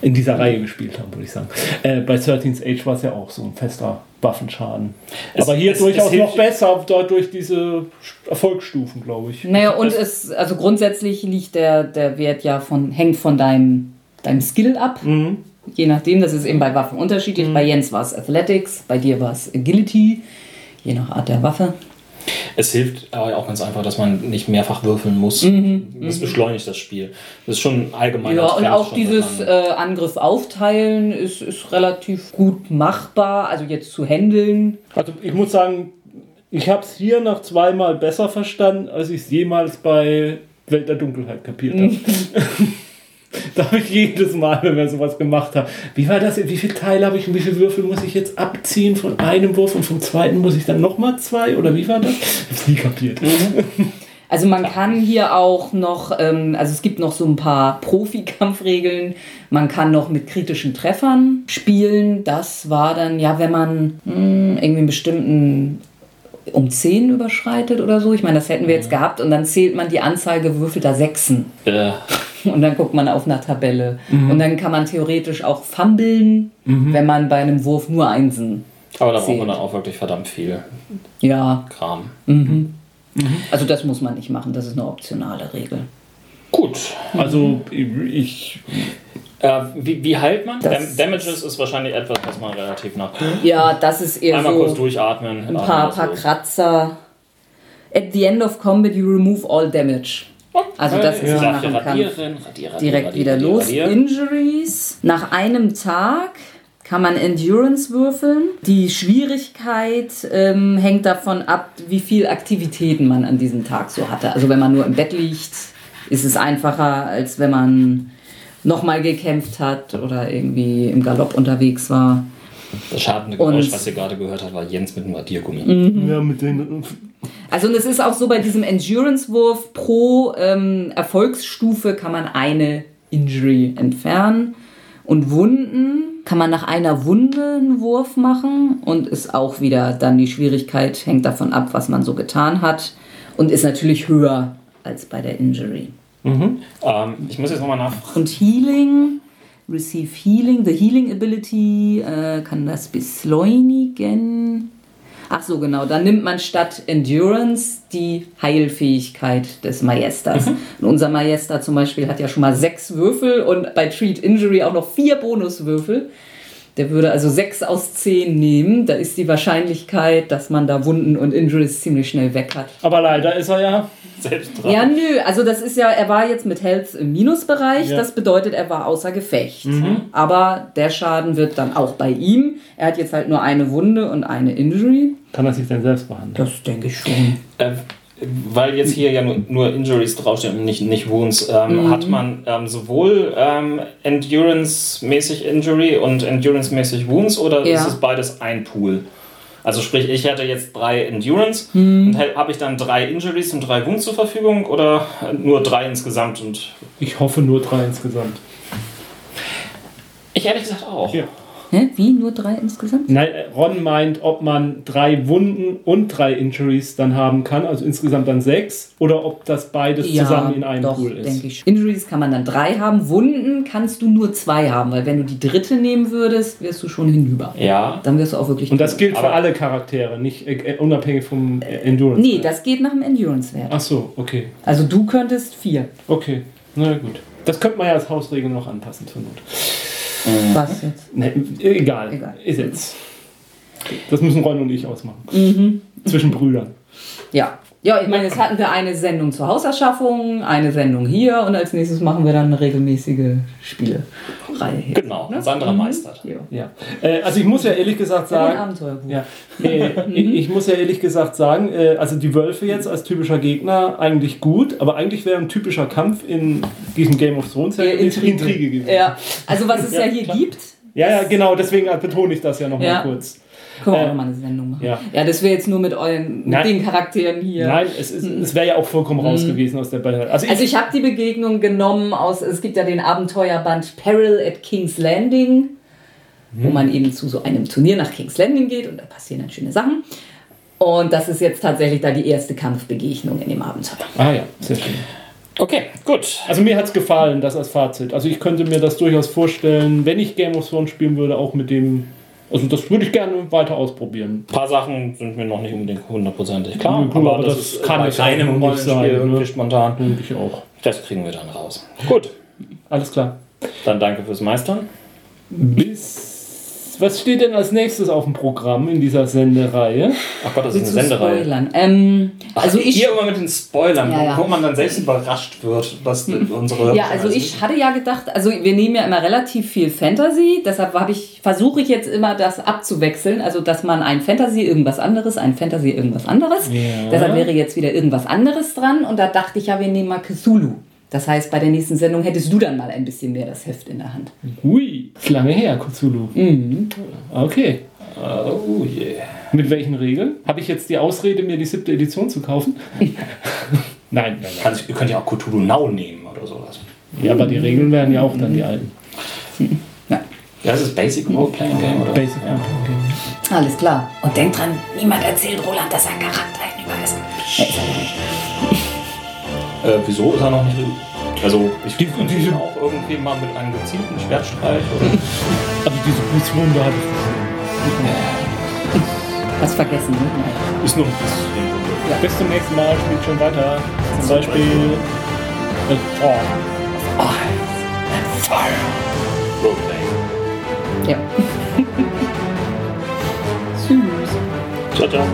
in dieser Reihe gespielt haben, würde ich sagen. Äh, bei 13th Age war es ja auch so ein fester Waffenschaden. Es- Aber hier es- durchaus es noch besser, dort durch diese Erfolgsstufen, glaube ich. naja, und es, also grundsätzlich liegt der, der Wert ja von, hängt von deinem, deinem Skill ab. Mhm. Je nachdem, das ist eben bei Waffen unterschiedlich. Bei Jens war es Athletics, bei dir war es Agility, je nach Art der Waffe. Es hilft aber auch ganz einfach, dass man nicht mehrfach würfeln muss. Das beschleunigt das Spiel. Das ist schon ein allgemeiner Ja, und auch schon dieses äh. Angriff aufteilen ist, ist relativ gut machbar, also jetzt zu handeln. Also ich muss sagen, ich habe es hier nach zweimal besser verstanden, als ich es jemals bei Welt der Dunkelheit kapiert habe. da habe ich jedes Mal, wenn wir sowas gemacht haben, wie war das? Wie viele Teile habe ich und wie viele Würfel muss ich jetzt abziehen von einem Wurf und vom zweiten muss ich dann nochmal zwei? Oder wie war das? Ich habe es nie kapiert. Also man kann hier auch noch, ähm, also es gibt noch so ein paar Profi-Kampfregeln. Man kann noch mit kritischen Treffern spielen. Das war dann, ja, wenn man hm, irgendwie einen bestimmten um 10 überschreitet oder so. Ich meine, das hätten wir jetzt gehabt und dann zählt man die Anzahl gewürfelter Sechsen. Äh, Und dann guckt man auf einer Tabelle. Und dann kann man theoretisch auch fummeln, wenn man bei einem Wurf nur Einsen. aber da braucht man dann auch wirklich verdammt viel Ja, Kram. also das muss man nicht machen. Das ist eine optionale Regel. Gut. Also ich, Äh, wie, wie heilt man? Das- Dam Damages ist wahrscheinlich etwas, was man relativ nach. Ja, das ist eher Einmal kurz so durchatmen. ein paar, paar Kratzer. At the end of combat, you remove all damage. Also das ist ja. nach dem Kampf radieren, radieren, direkt radieren, wieder los. Injuries. Nach einem Tag kann man Endurance würfeln. Die Schwierigkeit ähm, hängt davon ab, wie viel Aktivitäten man an diesem Tag so hatte. Also wenn man nur im Bett liegt, ist es einfacher, als wenn man nochmal gekämpft hat oder irgendwie im Galopp unterwegs war. Das schadende Geräusch, Und- was ihr gerade gehört habt, war Jens mit einem Radiergummi. ja, mit den Also und es ist auch so bei diesem Endurance-Wurf pro ähm, Erfolgsstufe kann man eine Injury entfernen. Und Wunden kann man nach einer Wunde einen Wurf machen und ist auch wieder dann die Schwierigkeit, hängt davon ab, was man so getan hat und ist natürlich höher als bei der Injury. Ähm, ich muss jetzt nochmal nachfragen. Und Healing, Receive Healing, the Healing Ability äh, kann das beschleunigen. Ach so, genau. Dann nimmt man statt Endurance die Heilfähigkeit des Maesters. Und unser Maester zum Beispiel hat ja schon mal sechs Würfel und bei Treat Injury auch noch vier Bonuswürfel. Der würde also sechs aus zehn nehmen. Da ist die Wahrscheinlichkeit, dass man da Wunden und Injuries ziemlich schnell weg hat. Aber leider ist er ja. Selbst dran. Ja, nö, also das ist ja, er war jetzt mit Health im Minusbereich, Ja. das bedeutet, er war außer Gefecht. Aber der Schaden wird dann auch bei ihm. Er hat jetzt halt nur eine Wunde und eine Injury. Kann er sich denn selbst behandeln? Das denke ich schon. Äh, weil jetzt hier ja nur, nur Injuries draufstehen und nicht, nicht Wounds, ähm, hat man ähm, sowohl ähm, Endurance-mäßig Injury und Endurance-mäßig Wounds oder Ja. ist es beides ein Pool? Also sprich, ich hätte jetzt drei Endurance und habe ich dann drei Injuries und drei Wounds zur Verfügung oder nur drei insgesamt? Und Ich hoffe nur drei insgesamt. ich ehrlich gesagt auch. Ja. Hä? Wie? Nur drei insgesamt? Nein, äh, Ron meint, ob man drei Wunden und drei Injuries dann haben kann, also insgesamt dann sechs, oder ob das beides zusammen in einem doch, Pool ist. denke ich. Injuries kann man dann drei haben. Wunden kannst du nur zwei haben, weil wenn du die dritte nehmen würdest, wärst du schon hinüber. Ja. Dann wirst du auch wirklich. Und das gilt für alle Charaktere, nicht äh, unabhängig vom äh, Endurance. Nee, das geht nach dem Endurance-Wert. Ach so, okay. Also du könntest vier. Okay, na gut. Das könnte man ja als Hausregel noch anpassen zur Not. Was jetzt? Ne, egal. Egal. Ist jetzt. Das müssen Ron und ich ausmachen. Mhm. Zwischen Brüdern. Ja. Ja, ich meine, jetzt hatten wir eine Sendung zur Hauserschaffung, eine Sendung hier und als nächstes machen wir dann eine regelmäßige Spielereihe. hier. Genau, Sandra meistert. Ja. Ja. Äh, also ich muss ja ehrlich gesagt Ja, sagen, ja, äh, ich, ich muss ja ehrlich gesagt sagen, äh, also die Wölfe jetzt als typischer Gegner eigentlich gut, aber eigentlich wäre ein typischer Kampf in diesem Game of Thrones ja gewesen, Intrige gewesen. Ja, also was es ja, hier gibt, Ja, ja, genau, deswegen betone ich das ja nochmal Ja. kurz. Können wir auch Äh, nochmal eine Sendung machen. ja. Ja, das wäre jetzt nur mit euren, mit Nein. den Charakteren hier. Nein, es, ist, es wäre ja auch vollkommen raus gewesen aus der Ballade. Also, Also ich habe die Begegnung genommen aus, es gibt ja den Abenteuerband Peril at King's Landing, wo man eben zu so einem Turnier nach King's Landing geht und da passieren dann schöne Sachen. Und das ist jetzt tatsächlich da die erste Kampfbegegnung in dem Abenteuer. ah ja, sehr schön. Okay, gut. Also mir hat es gefallen, das als Fazit. Also ich könnte mir das durchaus vorstellen, wenn ich Game of Thrones spielen würde, auch mit dem. Also das würde ich gerne weiter ausprobieren. Ein paar Sachen sind mir noch nicht unbedingt hundertprozentig klar, Ja, gut, aber das kann es auch keinem normal Rollenspiel sein, irgendwie ne? spontan. Ich auch. Das kriegen wir dann raus. Gut, Alles klar. dann danke fürs Meistern. Bis. Was steht denn als nächstes auf dem Programm in dieser Sendereihe? Ach Gott, das ist Willst eine du Sendereihe. spoilern? Ähm, also ich, Hier immer mit den Spoilern, Ja, ja. wo man dann selbst überrascht wird, was unsere. ja, also ich hatte ja gedacht, also wir nehmen ja immer relativ viel Fantasy, deshalb habe ich versuche ich jetzt immer das abzuwechseln, also dass man ein Fantasy irgendwas anderes, ein Fantasy irgendwas anderes. Ja. Deshalb wäre jetzt wieder irgendwas anderes dran und da dachte ich ja, wir nehmen mal Cthulhu. Das heißt, bei der nächsten Sendung hättest du dann mal ein bisschen mehr das Heft in der Hand. Ui, ist lange her, Cthulhu. Okay. Oh yeah. Mit welchen Regeln? Habe ich jetzt die Ausrede, mir die siebte Edition zu kaufen? nein, nein, nein. Kann, ihr könnt ja auch Cthulhu Now nehmen oder sowas. Ja, aber die Regeln wären ja auch dann die alten. Ja. Ja, das ist Basic Role-Playing Game, oder? Basic okay. Alles klar. Und denk dran, niemand erzählt Roland, dass er Charakter hinüber ist. Äh, wieso ist er noch nicht. Also, ich Die- diese- ihn auch irgendwie mal mit einem gezielten Schwertstreich oder. Also diese Fußwunde hatte ich schon. Was vergessen, ne? Ist nur ein bisschen. Bis zum nächsten Mal, spielt schon weiter. Zum Beispiel. Äh, oh. Roleplaying. Ja. Süß. Ciao, ciao.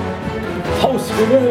Hausregeln!